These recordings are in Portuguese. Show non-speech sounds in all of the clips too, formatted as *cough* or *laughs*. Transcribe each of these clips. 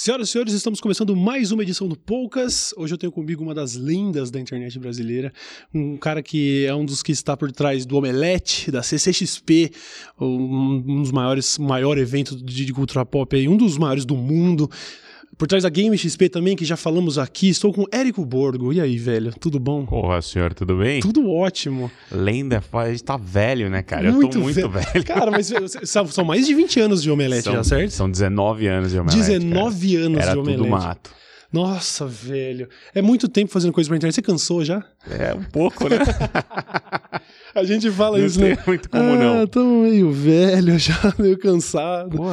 Senhoras e senhores, estamos começando mais uma edição do Poucas. Hoje eu tenho comigo uma das lendas da internet brasileira, um cara que é um dos que está por trás do Omelete, da CCXP, um dos maiores, maior evento de cultura pop aí, um dos maiores do mundo. Por trás da Game XP também, que já falamos aqui, estou com Érico Borgo. E aí, velho? Tudo bom? Porra, senhor, tudo bem? Tudo ótimo. Lenda, a gente tá velho, né, cara? Muito Eu tô muito velho. velho. Cara, mas são mais de 20 anos de Omelete são, já, certo? São 19 anos de Omelete. 19 cara. anos Era de Omelete. tudo mato. Nossa, velho. É muito tempo fazendo coisa pra internet. Você cansou já? É, um pouco, né? *laughs* A gente fala não isso, né? *laughs* muito como ah, não. tô meio velho *laughs* já, meio cansado. Pô,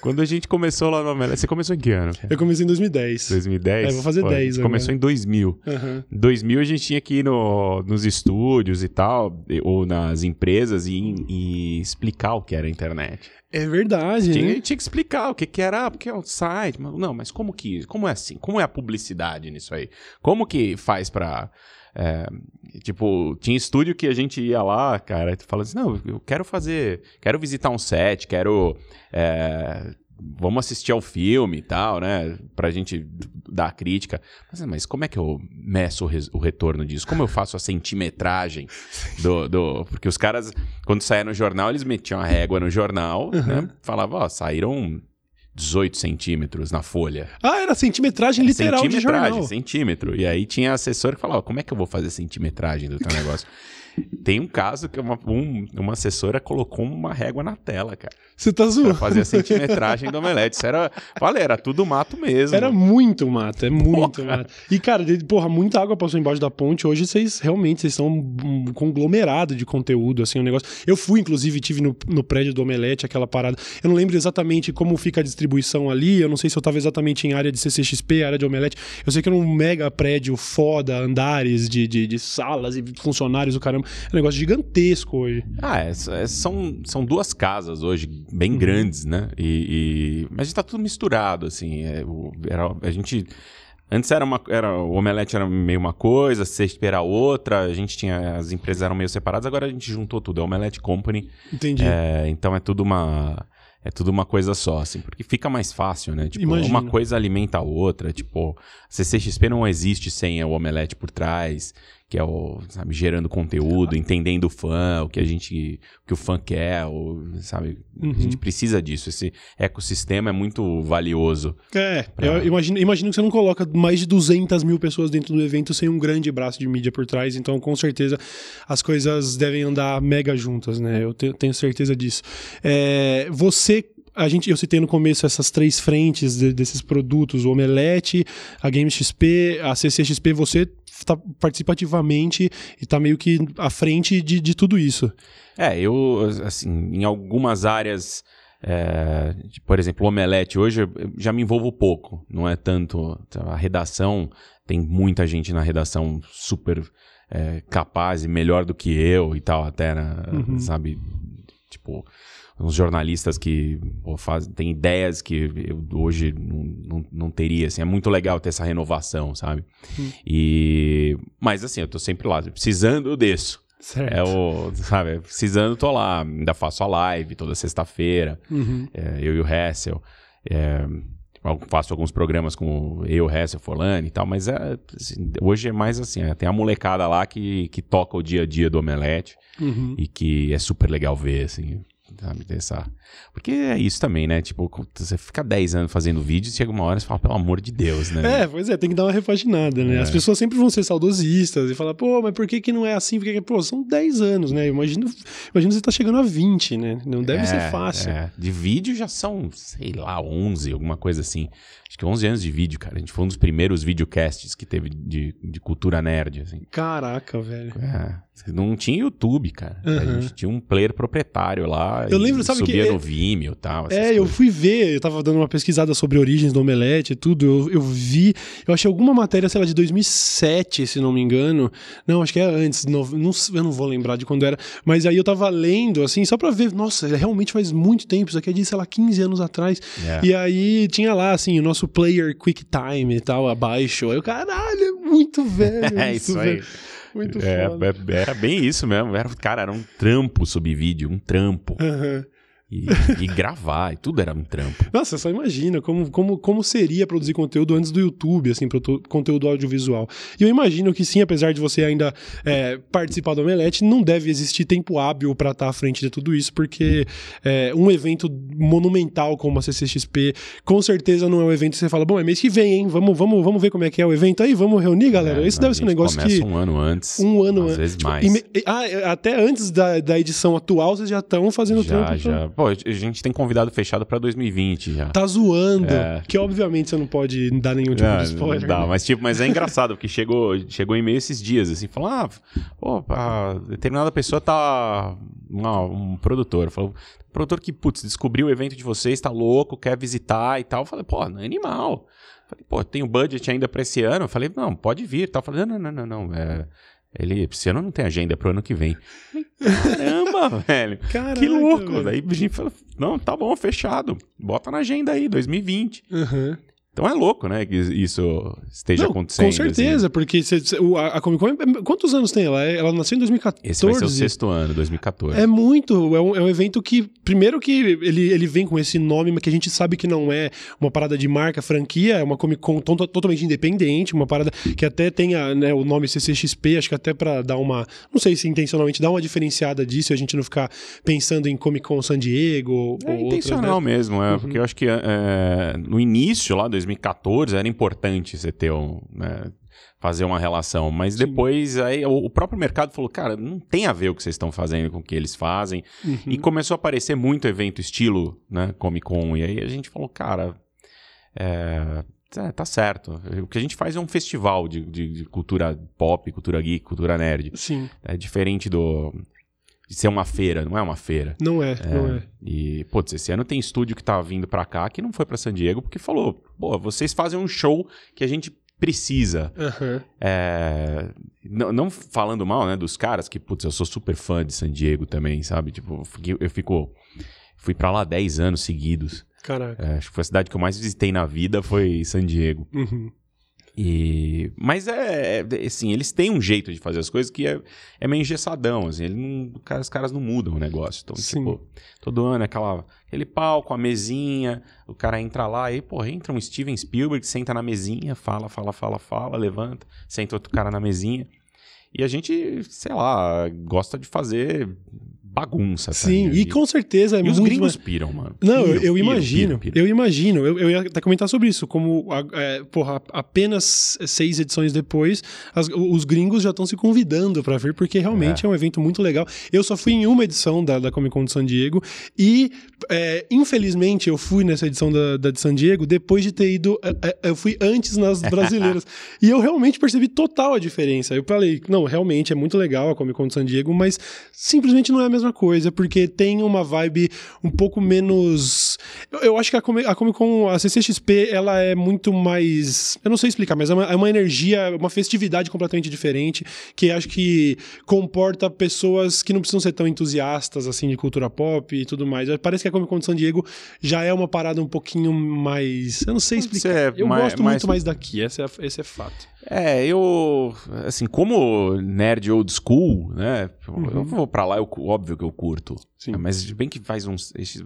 quando a gente começou lá no Omelete, você começou em que ano? Eu comecei em 2010. 2010? É, vou fazer Pô, 10 a gente agora. começou em 2000. Uhum. Em 2000 a gente tinha que ir no, nos estúdios e tal, ou nas empresas e, e explicar o que era a internet. É verdade, Tinha, né? tinha que explicar o que, que era, porque é um site. Mas, não, mas como que. Como é assim? Como é a publicidade nisso aí? Como que faz pra. É, tipo, tinha estúdio que a gente ia lá, cara, e tu fala assim: não, eu quero fazer. Quero visitar um set, quero. é, vamos assistir ao filme e tal, né? Pra gente dar a crítica. Mas, mas como é que eu meço o, o retorno disso? Como eu faço a centimetragem do. do- porque os caras, quando saía no jornal, eles metiam a régua no jornal, né? Falavam, ó, saíram 18 centímetros na folha. Ah, era centimetragem literal de centimetragem, jornal. centímetro. E aí tinha assessor que falava, como é que eu vou fazer centimetragem do teu negócio? *laughs* Tem um caso que uma, um- uma assessora colocou uma régua na tela, cara. Você tá Pra zoando? fazer a centimetragem do omelete. Isso era, falei, era tudo mato mesmo. Era muito mato, é muito Porra. mato. E, cara, de- porra, muita água passou embaixo da ponte. Hoje vocês realmente vocês são um conglomerado de conteúdo, assim, um negócio. Eu fui, inclusive, tive no, no prédio do Omelete, aquela parada. Eu não lembro exatamente como fica a distribuição ali. Eu não sei se eu tava exatamente em área de CCXP, área de Omelete. Eu sei que era um mega prédio foda, andares de, de, de salas e funcionários, o caramba. É um negócio gigantesco hoje. Ah, é- é- são, são duas casas hoje, bem Uhum. grandes, né? E, e- mas tá tudo misturado, assim. é, o- era- a gente. Antes era uma. Era, o Omelete era meio uma coisa, a CXP era outra, a gente tinha. As empresas eram meio separadas, agora a gente juntou tudo. É o Omelete Company. Entendi. é, então é tudo uma. É tudo uma coisa só, assim, porque fica mais fácil, né? Tipo, Imagino. uma coisa alimenta a outra. Tipo, a CCXP não existe sem o Omelete por trás, que é o, sabe, gerando conteúdo, entendendo o fã, o que a gente, o que o fã quer, o, sabe? Uhum. A gente precisa disso. Esse ecossistema é muito valioso. É, Pra- eu imagino, imagino que você não coloca mais de 200 mil pessoas dentro do evento sem um grande braço de mídia por trás, então com certeza as coisas devem andar mega juntas, né? Eu te- tenho certeza disso. É, você. A gente, eu citei no começo essas três frentes de- desses produtos, o Omelete, a Game XP, a CCXP, você tá, participa ativamente e tá meio que à frente de, de tudo isso. É, eu, assim, em algumas áreas, é, de- por exemplo, o Omelete, hoje eu já me envolvo pouco, não é tanto. A redação, tem muita gente na redação super é, capaz e melhor do que eu e tal, até, né, Uhum. sabe? Tipo, uns jornalistas que pô, fazem, têm ideias que eu hoje não, não, não teria, assim, é muito legal ter essa renovação, sabe? Hum. E, mas assim, eu tô sempre lá, precisando, eu desço. Certo. É o, sabe, precisando, tô lá. Ainda faço a live toda sexta-feira. Uhum. é, eu e o Hessel. É, faço alguns programas com eu, Hessel, Forlani e tal, mas é, assim, hoje é mais assim: é, tem a molecada lá que, que toca o dia a dia do Omelete Uhum. e que é super legal ver, assim. Sabe, dessa... Porque é isso também, né? Tipo, você fica 10 anos fazendo vídeo e chega uma hora e você fala, pelo amor de Deus, né? É, pois é, tem que dar uma repaginada, né? É. As pessoas sempre vão ser saudosistas e falar, pô, mas por que que não é assim? Porque, pô, são 10 anos, né? Imagina, imagina você tá chegando a 20, né? Não deve É, ser fácil. é. De vídeo já são, sei lá, 11, alguma coisa assim. Acho que 11 anos de vídeo, cara. A gente foi um dos primeiros videocasts que teve de, de cultura nerd, assim. Caraca, velho. É, não tinha YouTube, cara. A Uhum. gente tinha um player proprietário lá. Eu lembro, sabe que subia é- no Vimeo e tal. É, eu coisas. fui ver, eu tava dando uma pesquisada sobre origens do Omelete e tudo, eu, eu vi, eu achei alguma matéria, sei lá, de 2007, se não me engano. Não, acho que é antes, não, eu não vou lembrar de quando era, mas aí eu tava lendo, assim, só pra ver, nossa, realmente faz muito tempo, isso aqui é de, sei lá, 15 anos atrás. É. E aí tinha lá, assim, o nosso player QuickTime e tal, abaixo. Aí eu, caralho, é muito velho. *laughs* É isso aí. velho. *laughs* Muito É, foda. é- era bem isso mesmo. Era, cara, era um trampo subir vídeo, um trampo. Aham. E, e gravar, e tudo era um trampo. Nossa, só imagina como, como, como seria produzir conteúdo antes do YouTube, assim, conteúdo audiovisual. E eu imagino que sim, apesar de você ainda é, participar do Omelete, não deve existir tempo hábil pra estar à frente de tudo isso, porque é, um evento monumental como a CCXP, com certeza não é um evento que você fala, bom, é mês que vem, hein? Vamos, vamos, vamos ver como é que é o evento aí, vamos reunir, galera. É, isso deve ser um negócio começa que. um ano antes. Um ano Às antes. vezes Tipo, mais. Ah, até antes da, da edição atual, vocês já estão fazendo Já, trampo. já. Pô, a gente tem convidado fechado pra 2020 já. Tá zoando. É. Que obviamente você não pode dar nenhum tipo de spoiler. Não dá, né? mas, tipo, mas é engraçado, porque chegou, chegou e-mail esses dias, assim, falou, ah, pô, determinada pessoa tá... uma- um produtor, falou, produtor que, putz, descobriu o evento de vocês, tá louco, quer visitar e tal. Eu falei, pô, não é animal. Falei, pô, tem o budget ainda pra esse ano? Eu falei, não, pode vir tal. Eu Falei, não, não, não, não, não, é... Ele, esse ano não tem agenda, é pro ano que vem. Caramba, *laughs* velho. Caraca, que louco. velho. Daí a gente falou, não, tá bom, fechado. Bota na agenda aí, 2020. Aham. Então é louco, né, que isso esteja Não, acontecendo. Com certeza, assim. porque cê- cê- a, Comic Con. é- Quantos anos tem ela? É- Ela nasceu em 2014. Esse vai ser o sexto ano, 2014. É muito. É um, é um evento que, primeiro, que ele, ele vem com esse nome, mas que a gente sabe que não é uma parada de marca, franquia, é uma Comic Con to- totalmente independente, uma parada que até tem a, né, o nome CCXP, acho que até pra dar uma. Não sei se intencionalmente dar uma diferenciada disso e a gente não ficar pensando em Comic Con San Diego ou. É ou outras intencional mesmo, Uhum. é, porque eu acho que é, no início, lá, 2014, era importante você ter um. né, fazer uma relação, mas depois aí o, o próprio mercado falou, cara, não tem a ver o que vocês estão fazendo com o que eles fazem, Uhum. e começou a aparecer muito evento estilo, né, Comic Con, e aí a gente falou, cara, é, é, tá certo, o que a gente faz é um festival de, de- de cultura pop, cultura geek, cultura nerd, Sim, é diferente do de ser uma feira, não é uma feira. não é, não é. E, putz, esse ano tem estúdio que tá vindo pra cá que não foi pra San Diego porque falou, pô, vocês fazem um show que a gente precisa. Aham. É, não, não falando mal, né, dos caras, que, putz, eu sou super fã de San Diego também, sabe? Tipo, eu fico... Fui pra lá 10 anos seguidos. Caraca. É, acho que foi a cidade que eu mais visitei na vida foi San Diego. Uhum. E... Mas é, é, assim, eles têm um jeito de fazer as coisas que é, é meio engessadão, assim, não, cara- os caras não mudam o negócio. Então, Sim. tipo, todo ano é aquela, aquele palco, a mesinha, o cara entra lá e, pô, entra um Steven Spielberg, senta na mesinha, fala, fala, fala, fala, levanta, senta outro cara na mesinha. E a gente, sei lá, gosta de fazer bagunça. tá? Sim, e com certeza é e os gringos mais- piram, mano. Não, eu, Piram, eu piram, imagino. piram, piram. Eu imagino. Eu, eu ia até comentar sobre isso. Como, é, porra, apenas seis edições depois, as- os gringos já estão se convidando pra vir, porque realmente é. um evento muito legal. Eu só fui em uma edição da, da Comic Con de San Diego e, é, infelizmente, eu fui nessa edição da, da de San Diego depois de ter ido. é, é, Eu fui antes nas *laughs* brasileiras. e eu realmente percebi total a diferença. Eu falei, não, realmente é muito legal a Comic Con de San Diego, mas simplesmente não é a mesma coisa, porque tem uma vibe um pouco menos. Eu, eu acho que a Comic, a Comic Con, a CCXP, ela é muito mais. Eu não sei explicar, mas é uma, é uma energia, uma festividade completamente diferente, que acho que comporta pessoas que não precisam ser tão entusiastas assim de cultura pop e tudo mais. Parece que a Comic Con de San Diego já é uma parada um pouquinho mais. Eu não sei explicar. ser eu mais- gosto mais- muito mais daqui, esse é, esse é fato. É, eu. Assim, como nerd old school, né? Uhum. Eu vou pra lá, eu, óbvio que eu curto. Sim. Mas bem que faz uns. Acho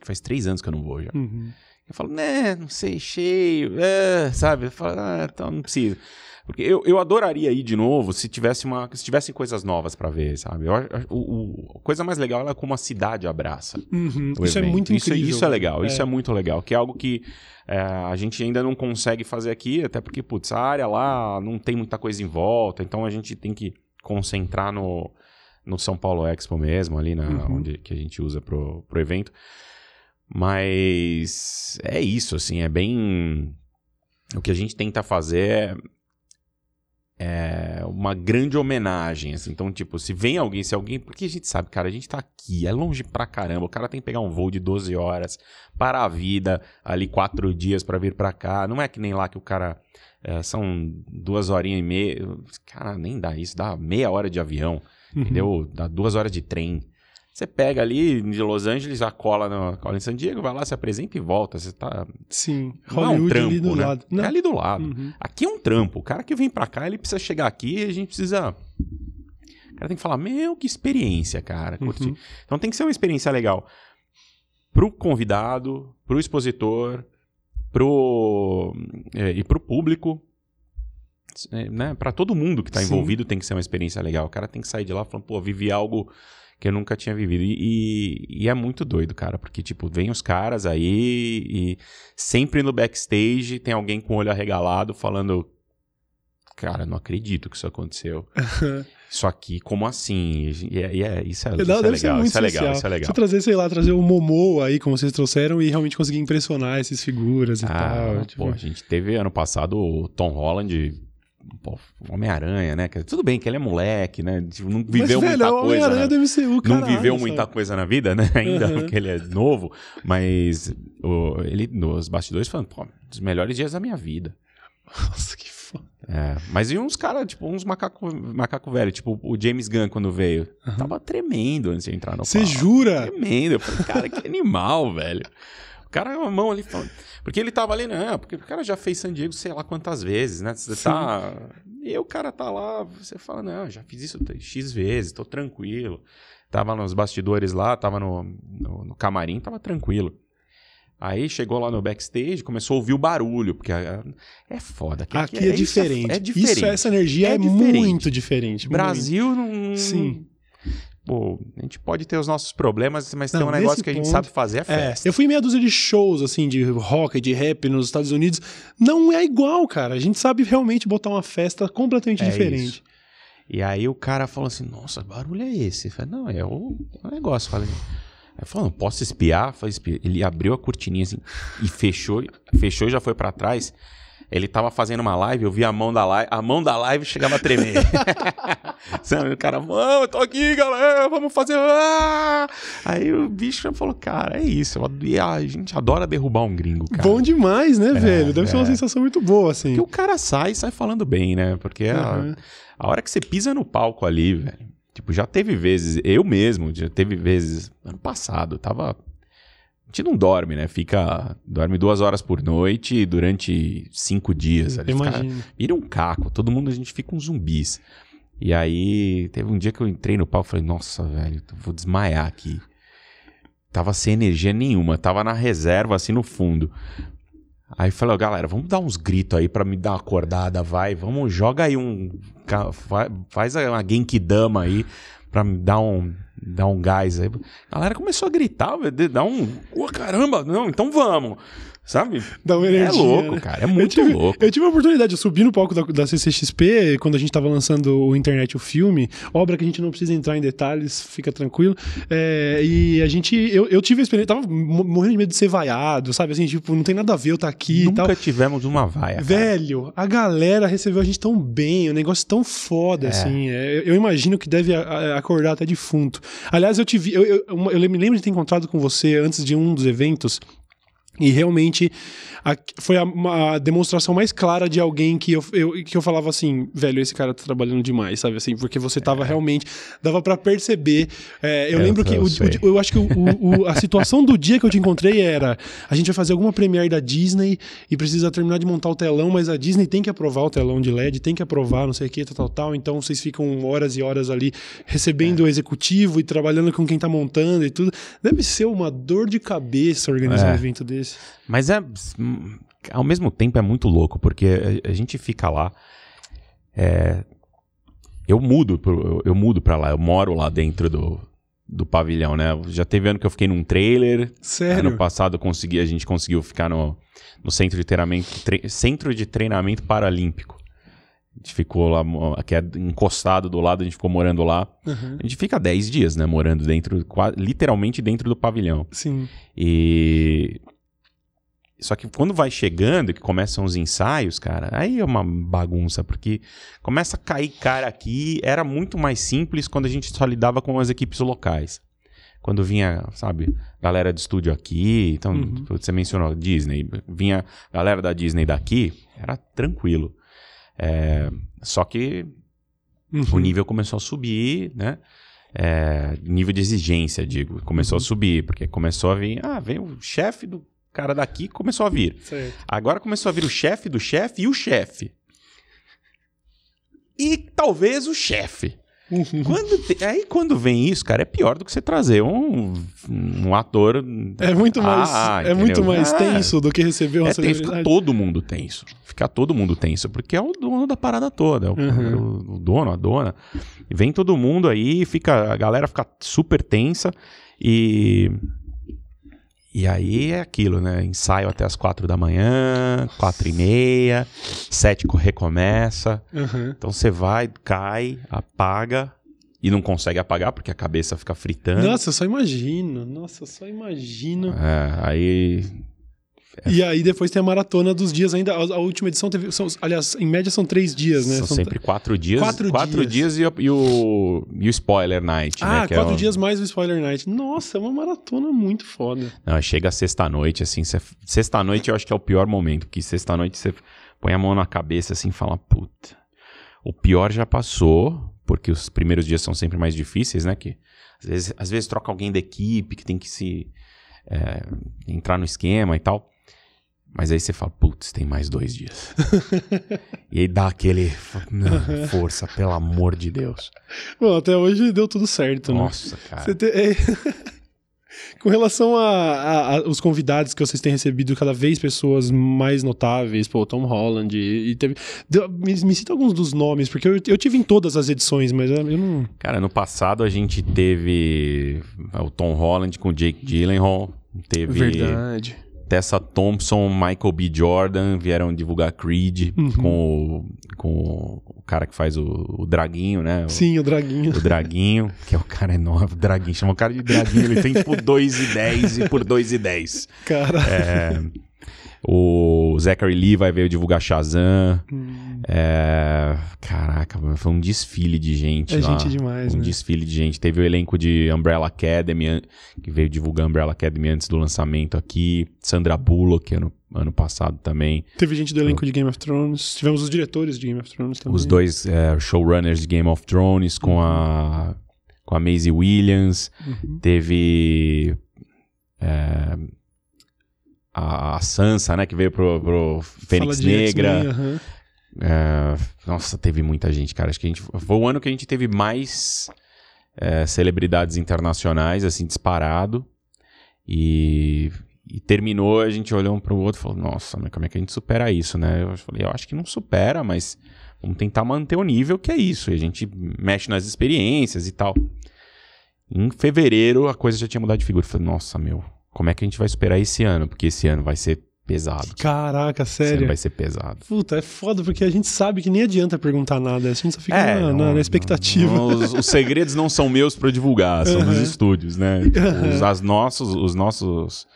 que faz três anos que eu não vou já. Uhum. Eu falo, né, não sei, cheio, é, sabe? Eu falo, ah, então não precisa. Porque eu, eu adoraria ir de novo se tivesse uma, se tivessem coisas novas pra ver, sabe? Eu, o, o- a coisa mais legal é como a cidade abraça. Uhum. Isso é evento. muito Isso, incrível. isso é legal, isso É. é muito legal. Que é algo que é, a gente ainda não consegue fazer aqui, até porque, putz, a área lá não tem muita coisa em volta, então a gente tem que concentrar no, no São Paulo Expo mesmo, ali na, Uhum. onde que a gente usa pro, pro evento. Mas é isso, assim, é bem. O que a gente tenta fazer é, uma grande homenagem, assim. Então, tipo, se vem alguém, se alguém. Porque a gente sabe, cara, a gente tá aqui, é longe pra caramba. O cara tem que pegar um voo de 12 horas para a vida, ali quatro dias pra vir pra cá. Não é que nem lá que o cara. é, são duas horinhas e meia. Cara, nem dá isso, dá meia hora de avião, Uhum. entendeu? Dá duas horas de trem. Você pega ali de Los Angeles, já cola, no, cola em San Diego, vai lá, se apresenta e volta. Você tá. Sim. Não é um trampo, ali do né? lado. É Não. ali do lado. Uhum. Aqui é um trampo. O cara que vem pra cá, ele precisa chegar aqui e a gente precisa. O cara tem que falar, meu, que experiência, cara. Uhum. Então tem que ser uma experiência legal. pro convidado, pro expositor, pro, é, e pro público. É, né? Para todo mundo que tá Sim. envolvido tem que ser uma experiência legal. O cara tem que sair de lá falando, pô, vivi algo que eu nunca tinha vivido. E, e- e é muito doido, cara, porque, tipo, vem os caras aí e sempre no backstage tem alguém com o olho arregalado falando. Cara, não acredito que isso aconteceu. *laughs* Isso aqui, como assim? E é, e é- isso é, isso Deve é legal, isso é legal, isso é legal. Trazer, sei lá, trazer o Momo aí, como vocês trouxeram, e realmente conseguir impressionar essas figuras e Ah, tal. tipo, pô, a gente teve ano passado o Tom Holland, Homem-Aranha, né? Tudo bem que ele é moleque, né? Tipo, não viveu Mas, velho, muita é o coisa. Homem-Aranha né? do MCU, Não caralho, viveu sabe? muita coisa na vida, né? *laughs* Ainda, Uhum. porque ele é novo. Mas o- ele, nos bastidores, falando, pô, dos melhores dias da minha vida. Nossa, que foda. É, mas e uns caras, tipo, uns macaco, macaco velho, tipo o James Gunn quando veio. Tava tremendo antes de entrar no Você jura? Tremendo. Eu falei, cara, que *laughs* animal, velho. O cara com a mão ali falando. Porque ele tava ali, não, porque o cara já fez San Diego sei lá quantas vezes, né? Você Sim. tá. E o cara tá lá, você fala, não, já fiz isso X vezes, tô tranquilo. Tava nos bastidores lá, tava no, no, no camarim, tava tranquilo. Aí chegou lá no backstage, começou a ouvir o barulho, porque é, é foda. que Aqui é, isso diferente. É, diferente. Isso, essa energia é, É diferente. muito diferente. muito. Brasil não. Sim. Pô, a gente pode ter os nossos problemas, mas Não, tem um negócio que a gente ponto- sabe fazer é É, festa. eu fui em meia dúzia de shows, assim, de rock, de rap nos Estados Unidos. Não é igual, cara. A gente sabe realmente botar uma festa completamente É diferente. isso. E aí o cara falou assim: Nossa, que barulho é esse? Eu falei, não, é o, é o negócio. Eu Falei, não posso espiar? Eu Falei, espia. Ele abriu a cortininha assim e fechou, fechou e já foi pra trás. Ele tava fazendo uma live, eu vi a mão da live, a mão da live chegava a tremer. *laughs* Sabe, o cara, mano, eu tô aqui, galera, vamos fazer. ah!" Aí o bicho falou, cara, é isso. eu a gente adora derrubar um gringo, cara. Bom demais, né, velho? Deve ser uma é. sensação muito boa, assim. Porque o cara sai e sai falando bem, né? Porque a- Uhum. a, hora que você pisa no palco ali, velho. Tipo, já teve vezes, eu mesmo, já teve vezes, ano passado, tava. Gente não dorme, né? Fica. Dorme duas horas por noite durante cinco dias. Ali, Fica- Imagina. vira um caco, todo mundo, a gente fica uns zumbis. E aí, teve um dia que eu entrei no palco e falei, nossa, velho, vou desmaiar aqui. Tava sem energia nenhuma, tava na reserva, assim, no fundo. Aí falei, ó, galera, vamos dar uns gritos aí pra me dar uma acordada, vai. Vamos, joga aí um. Faz uma Genkidama aí pra me dar um, dar um gás aí. A galera começou a gritar, dar um. Ô, caramba, não, então vamos. Sabe? Dá uma É energia, louco, né? cara, é muito eu tive, louco. Eu tive a oportunidade, eu subi no palco da, da CCXP quando a gente tava lançando o Internet, o filme, obra que a gente não precisa entrar em detalhes, fica tranquilo. É, e a gente, eu, eu tive a experiência, tava mo- morrendo de medo de ser vaiado, sabe? Assim, tipo, não tem nada a ver eu estar aqui e Nunca tal. tivemos uma vaia. cara. Velho, a galera recebeu a gente tão bem, o negócio tão foda, assim. é, eu- eu imagino que deve acordar até defunto. Aliás, eu te vi, eu, eu, uma- eu me lembro de ter encontrado com você antes de um dos eventos. E realmente a- foi a, uma demonstração mais clara de alguém que eu, eu- que eu falava assim, velho, esse cara tá trabalhando demais, sabe assim? Porque você tava realmente. Dava pra perceber. é, eu É. Eu- lembro que. eu o- o- eu acho que o- a situação do dia que eu te encontrei era: a gente vai fazer alguma premiere da Disney e precisa terminar de montar o telão, mas a Disney tem que aprovar o telão de LED, tem que aprovar, não sei o que, tal, tal, tal. Então vocês ficam horas e horas ali recebendo o executivo e trabalhando com quem tá montando e tudo. Deve ser uma dor de cabeça organizar É. um evento desse. Mas é. Ao mesmo tempo é muito louco, porque a, a gente fica lá. é, eu mudo, pro- eu, eu mudo pra lá, eu moro lá dentro do, do pavilhão, né? Já teve ano que eu fiquei num trailer. Sério? Ano passado consegui, a gente conseguiu ficar no, no centro, de treinamento, tre- centro de treinamento paralímpico. A gente ficou lá, que é encostado do lado, a gente ficou morando lá. Uhum. A gente fica 10 dias, né? Morando dentro, literalmente dentro do pavilhão. Sim. E. Só que quando vai chegando, que começam os ensaios, cara, aí é uma bagunça, porque começa a cair cara aqui. Era muito mais simples quando a gente só lidava com as equipes locais. Quando vinha, sabe, galera de estúdio aqui, então, Uhum. você mencionou Disney, vinha galera da Disney daqui, era tranquilo. É, só que o Uhum. nível começou a subir, né? É, nível de exigência, digo, começou a subir, porque começou a vir, ah, vem o chefe do cara daqui, começou a vir. Certo. Agora começou a vir o chefe do chefe e o chefe. E talvez o chefe. Quando te- Aí quando vem isso, cara, é pior do que você trazer um, um ator. É muito mais, Ah, é muito mais É. tenso do que receber uma É, tem, fica todo mundo tenso. Fica todo mundo tenso, porque é o dono da parada toda. É o, Uhum. o- o dono, a dona. Vem todo mundo aí, fica, a galera fica super tensa e. E aí é aquilo, né? Ensaio até as quatro da manhã, quatro e meia, sete co- recomeça. Uhum. Então você vai, cai, apaga e não consegue apagar porque a cabeça fica fritando. Nossa, eu só imagino. Nossa, eu só imagino. É, aí E aí depois tem a maratona dos dias ainda. A, a última edição teve. São, aliás, em média são três dias, né? São sempre quatro dias. Quatro Quatro, dias. dias, e, o, e o- e o Spoiler Night, Ah, né? que é quatro o- dias mais o Spoiler Night. Nossa, é uma maratona muito foda. Não, chega sexta-noite, assim. cê- Sexta-noite eu acho que é o pior momento, porque sexta-noite você põe a mão na cabeça assim e fala, puta. O pior já passou, porque os primeiros dias são sempre mais difíceis, né? Que às vezes, às vezes troca alguém da equipe que tem que se é, entrar no esquema e tal. Mas aí você fala, putz, tem mais dois dias. *laughs* e aí dá aquele. Não, força, pelo amor de Deus. Bom, até hoje deu tudo certo, né? Nossa, cara. Te- é- *laughs* Com relação a, a- a- os convidados que vocês têm recebido, cada vez pessoas mais notáveis, pô, Tom Holland, e, e teve. deu- me, me cita alguns dos nomes, porque eu, eu tive em todas as edições, mas eu não. Cara, no passado a gente teve o Tom Holland com o Jake Gyllenhaal, teve Verdade. Tessa Thompson, Michael B. Jordan vieram divulgar Creed Uhum. com, o, com o cara que faz o, o Draguinho, né? O, Sim, o Draguinho. o Draguinho, que é o cara enorme, o Draguinho. Chama o cara de Draguinho, ele tem tipo 2,10 e por 2,10. Cara. É, o Zachary Levi veio divulgar Shazam. Hum, É, caraca, foi um desfile de gente É lá. gente demais, um né? desfile de gente. Teve o elenco de Umbrella Academy, que veio divulgar Umbrella Academy antes do lançamento aqui. Sandra Bullock, ano, ano passado também. Teve gente do elenco de Game of Thrones. Tivemos os diretores de Game of Thrones também. Os dois é, showrunners de Game of Thrones com a, com a Maisie Williams. Uhum. Teve é, a, Sansa, né, que veio pro, pro Fênix Negra. X-Men, aham. É, nossa, teve muita gente, cara. Acho que a gente foi o ano que a gente teve mais é, celebridades internacionais, assim, disparado. E, e terminou, a gente olhou um pro outro e falou: Nossa, mas como é que a gente supera isso, né? Eu falei: Eu acho que não supera, mas vamos tentar manter o nível que é isso. E a gente mexe nas experiências e tal. Em fevereiro, a coisa já tinha mudado de figura. Eu falei: Nossa, meu, como é que a gente vai superar esse ano? Porque esse ano vai ser pesado. Caraca, sério. vai ser pesado. Puta, é foda, porque a gente sabe que nem adianta perguntar nada. A gente só fica É, na, na- não- na expectativa. não- os, os segredos não são meus para divulgar, são dos Uhum. estúdios, né? Tipo, Uhum. os, as nossos, os nossos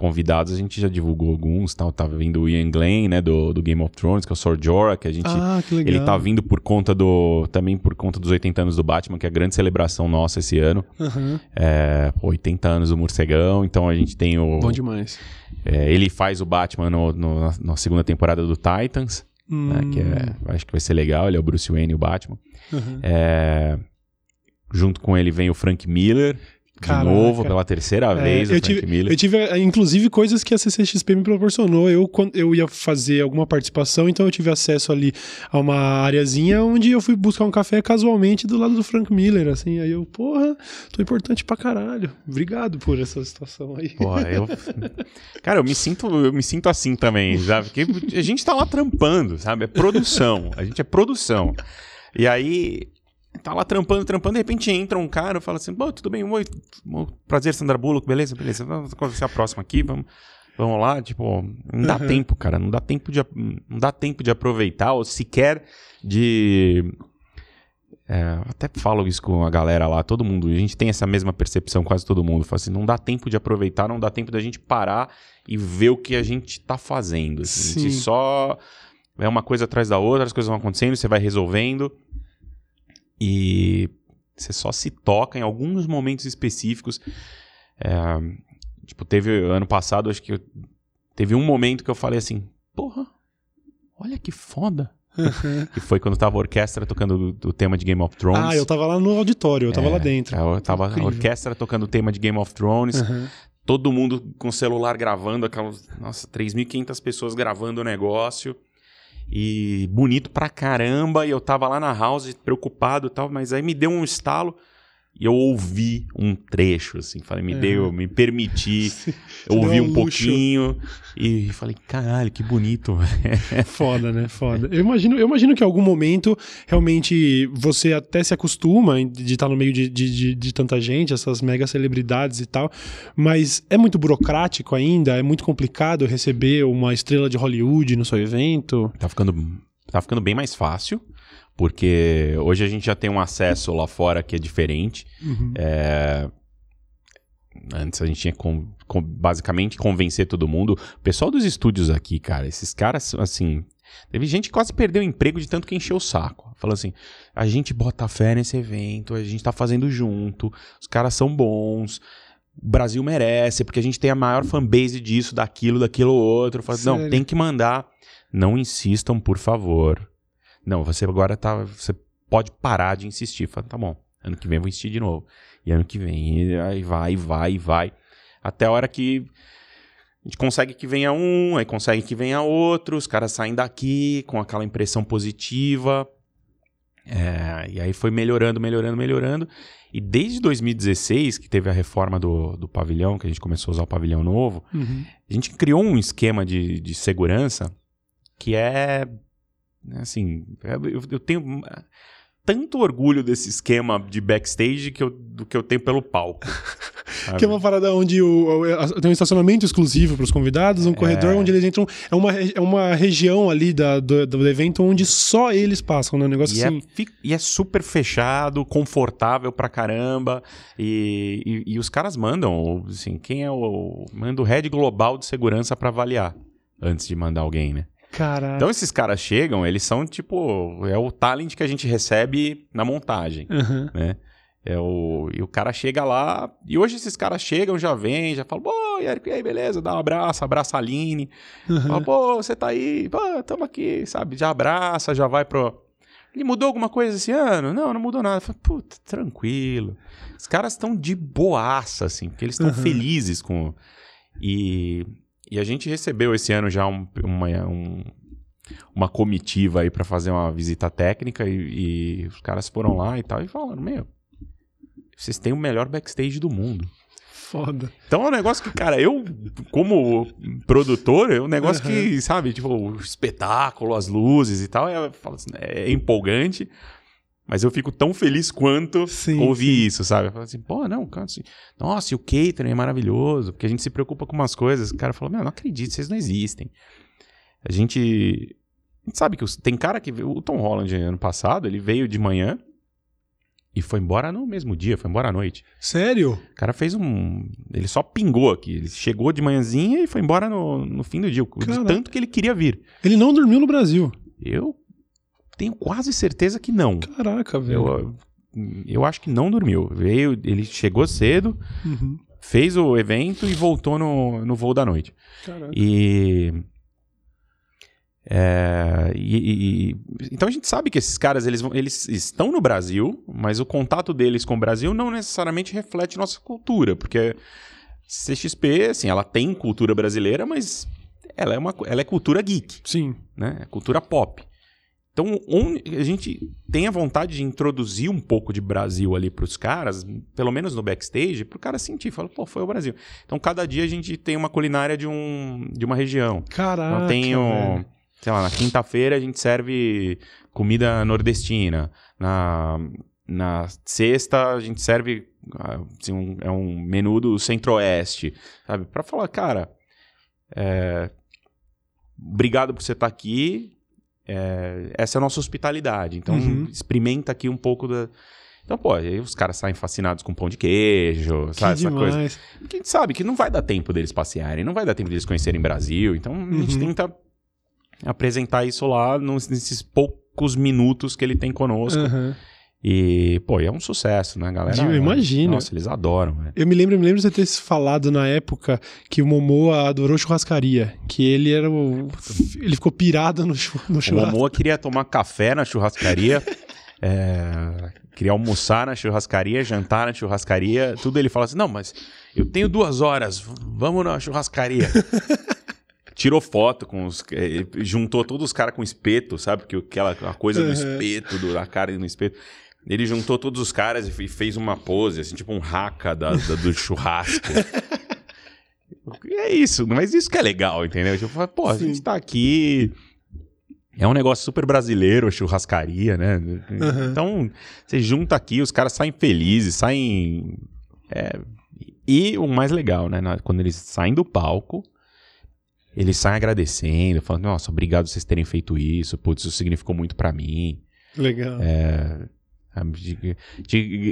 convidados, a gente já divulgou alguns, tal. Tava vindo o Ian Glenn, né, do, do Game of Thrones, que é o Sor Jorah, que a gente... ah, que legal. Ele tá vindo por conta do... Também por conta dos 80 anos do Batman, que é a grande celebração nossa esse ano. Aham. É, 80 anos do Morcegão, então a gente tem o... Bom demais. é, ele faz o Batman no, no- na- segunda temporada do Titans, né, Hum, que é, acho que vai ser legal, ele é o Bruce Wayne e o Batman. aham. É, junto com ele vem o Frank Miller, de Caraca. novo, pela terceira É, vez, o eu, Frank tive, Miller. eu tive, eh, inclusive, coisas que a CCXP me proporcionou. Eu, quando eu ia fazer alguma participação, então eu tive acesso ali a uma areazinha onde eu fui buscar um café casualmente do lado do Frank Miller, assim. Aí eu, porra, tô importante pra caralho. Obrigado por essa situação aí. Pô, eu... *laughs* Cara, eu me sinto, eu me sinto assim também, sabe? Porque a gente tá lá trampando, sabe? É produção. A gente é produção. E aí, tá lá trampando, trampando, de repente entra um cara e fala assim: Pô, tudo bem, oi, prazer, Sandra Bullock, beleza, beleza, vamos conversar a próxima aqui, vamos. Vamos lá, tipo, não dá Uhum. tempo, cara, não dá tempo de, não dá tempo de aproveitar ou sequer de É, até falo isso com a galera lá, todo mundo. A gente tem essa mesma percepção, quase todo mundo. Fala assim, não dá tempo de aproveitar, não dá tempo da gente parar e ver o que a gente tá fazendo. assim. A gente só. É uma coisa atrás da outra, as coisas vão acontecendo, você vai resolvendo. E você só se toca em alguns momentos específicos. É, tipo, teve ano passado, acho que eu- teve um momento que eu falei assim: porra, olha que foda. *laughs* Que foi quando tava a orquestra tocando o, tema de Game of Thrones. Ah, eu tava lá no auditório, eu tava É, lá dentro. Eu tava a orquestra tocando o tema de Game of Thrones, Aham. todo mundo com o celular gravando, aquelas, nossa, 3.500 pessoas gravando o negócio. E bonito pra caramba. E eu tava lá na house preocupado e tal, mas aí me deu um estalo. E eu ouvi um trecho, assim, falei, me É. deu, me permiti, *laughs* deu ouvi um um pouquinho e falei, caralho, que bonito. *laughs* Foda, né? Foda. Eu imagino, eu imagino que em algum momento realmente você até se acostuma de estar no meio de, de, de, de tanta gente, essas mega celebridades e tal, mas é muito burocrático ainda, é muito complicado receber uma estrela de Hollywood no seu evento. Tá ficando, tá ficando bem mais fácil, porque hoje a gente já tem um acesso lá fora que é diferente. É, Antes a gente tinha que con- con- basicamente convencer todo mundo. O pessoal dos estúdios aqui, cara, esses caras, assim. Teve gente que quase perdeu o emprego de tanto que encheu o saco. Falou assim: a gente bota fé nesse evento, a gente tá fazendo junto, os caras são bons. O Brasil merece, porque a gente tem a maior fanbase disso, daquilo, daquilo outro. Não, tem que mandar. Não insistam, por favor. Não, você agora tá. Você pode parar de insistir. Fala, tá bom. Ano que vem eu vou insistir de novo. E ano que vem, e aí vai, vai, vai. Até a hora que a gente consegue que venha um, aí consegue que venha outro, os caras saem daqui com aquela impressão positiva. É, e aí foi melhorando, melhorando, melhorando. E desde 2016, que teve a reforma do, do pavilhão, que a gente começou a usar o pavilhão novo, Uhum. a gente criou um esquema de, de segurança que é. Assim, é- eu, eu tenho tanto orgulho desse esquema de backstage que eu, do que eu tenho pelo palco. *laughs* Que é uma parada onde o, o- tem um estacionamento exclusivo para os convidados, um corredor onde eles entram. É uma, é uma região ali da, do, do evento onde só eles passam, né? Um negócio E é, assim. fi- e é super fechado, confortável pra caramba. E, e- e os caras mandam, assim, quem é o. Manda o head global de segurança pra avaliar antes de mandar alguém, né? Caralho. Então esses caras chegam, eles são tipo. É o talent que a gente recebe na montagem, Aham. né? É o, e o cara chega lá, e hoje esses caras chegam, já vêm, já falam, pô, Eric, e aí, beleza, dá um abraço, abraça a Aline, Fala, pô, você tá aí, pô, tamo aqui, sabe? Já abraça, já vai pro. Ele mudou alguma coisa esse ano? Não, não mudou nada. Fala, Puta, tranquilo. Os caras estão de boaça, assim, porque eles estão Uhum. felizes com. E, e a gente recebeu esse ano já um- uma, um- uma comitiva aí pra fazer uma visita técnica e, e os caras foram lá e tal e falaram: Meu, vocês têm o melhor backstage do mundo. Foda. Então é um negócio que, cara, eu, como produtor, é um negócio que, sabe, tipo, o espetáculo, as luzes e tal, é, assim, é empolgante, mas eu fico tão feliz quanto Sim, ouvir isso, sabe? Eu falo assim, pô, não, cara, assim, nossa, e o catering é maravilhoso, porque a gente se preocupa com umas coisas. O cara falou, meu, não acredito, vocês não existem. A gente, a gente sabe que os- tem cara que, o Tom Holland, ano passado, ele veio de manhã e foi embora no mesmo dia, foi embora à noite. Sério? O cara fez um. Ele só pingou aqui. Ele chegou de manhãzinha e foi embora no, no fim do dia. De Caraca. tanto que ele queria vir. Ele não dormiu no Brasil. Eu tenho quase certeza que não. Caraca, velho. Eu, eu acho que não dormiu. Veio, ele chegou cedo, Uhum. fez o evento e voltou no, no voo da noite. Caraca. E. é, e- e- então a gente sabe que esses caras eles, eles estão no Brasil, mas o contato deles com o Brasil não necessariamente reflete nossa cultura, porque CXP, assim, ela tem cultura brasileira, mas ela é uma ela é cultura geek, Sim. né? É cultura pop. Então, a gente tem a vontade de introduzir um pouco de Brasil ali para os caras, pelo menos no backstage, para o cara sentir, fala, pô, foi o Brasil. Então, cada dia a gente tem uma culinária de, um, de uma região. Caraca. Então, tem o, velho. sei lá, na quinta-feira a gente serve comida nordestina. Na, na sexta a gente serve assim, um, é um menu do centro-oeste, sabe? Para falar, cara, é, obrigado por você estar aqui. É, essa é a nossa hospitalidade. Então, Uhum. experimenta aqui um pouco da. Então, pô, aí os caras saem fascinados com pão de queijo, Que sabe? Essa coisa. demais. Porque a gente sabe que não vai dar tempo deles passearem, não vai dar tempo deles conhecerem Brasil. Então a gente Uhum. tenta apresentar isso lá nos- nesses poucos minutos que ele tem conosco. Aham. E, pô, é um sucesso, né, galera? Eu imagino. Nossa, eles adoram, velho. Eu me lembro, me lembro de você ter falado na época que o Momoa adorou churrascaria. Que ele era o. Ele ficou pirado no, chu- no O churrasco. Momoa queria tomar café na churrascaria. *laughs* é, queria almoçar na churrascaria, jantar na churrascaria, tudo ele fala assim: não, mas eu tenho duas horas, vamos na churrascaria. *laughs* tirou foto com os. eh, juntou todos os caras com espeto, sabe? Porque aquela a coisa do espeto, do, da cara no espeto. Ele juntou todos os caras e fe- fez uma pose, assim, tipo um raca da, da- do churrasco. E *laughs* é isso, mas isso que é legal, entendeu? Tipo, pô, a Sim. gente tá aqui. É um negócio super brasileiro, churrascaria, né? Uhum. Então, você junta aqui, os caras saem felizes, saem. é, E o mais legal, né? Quando eles saem do palco, eles saem agradecendo, falando: Nossa, obrigado vocês terem feito isso, putz, isso significou muito pra mim. Legal. É,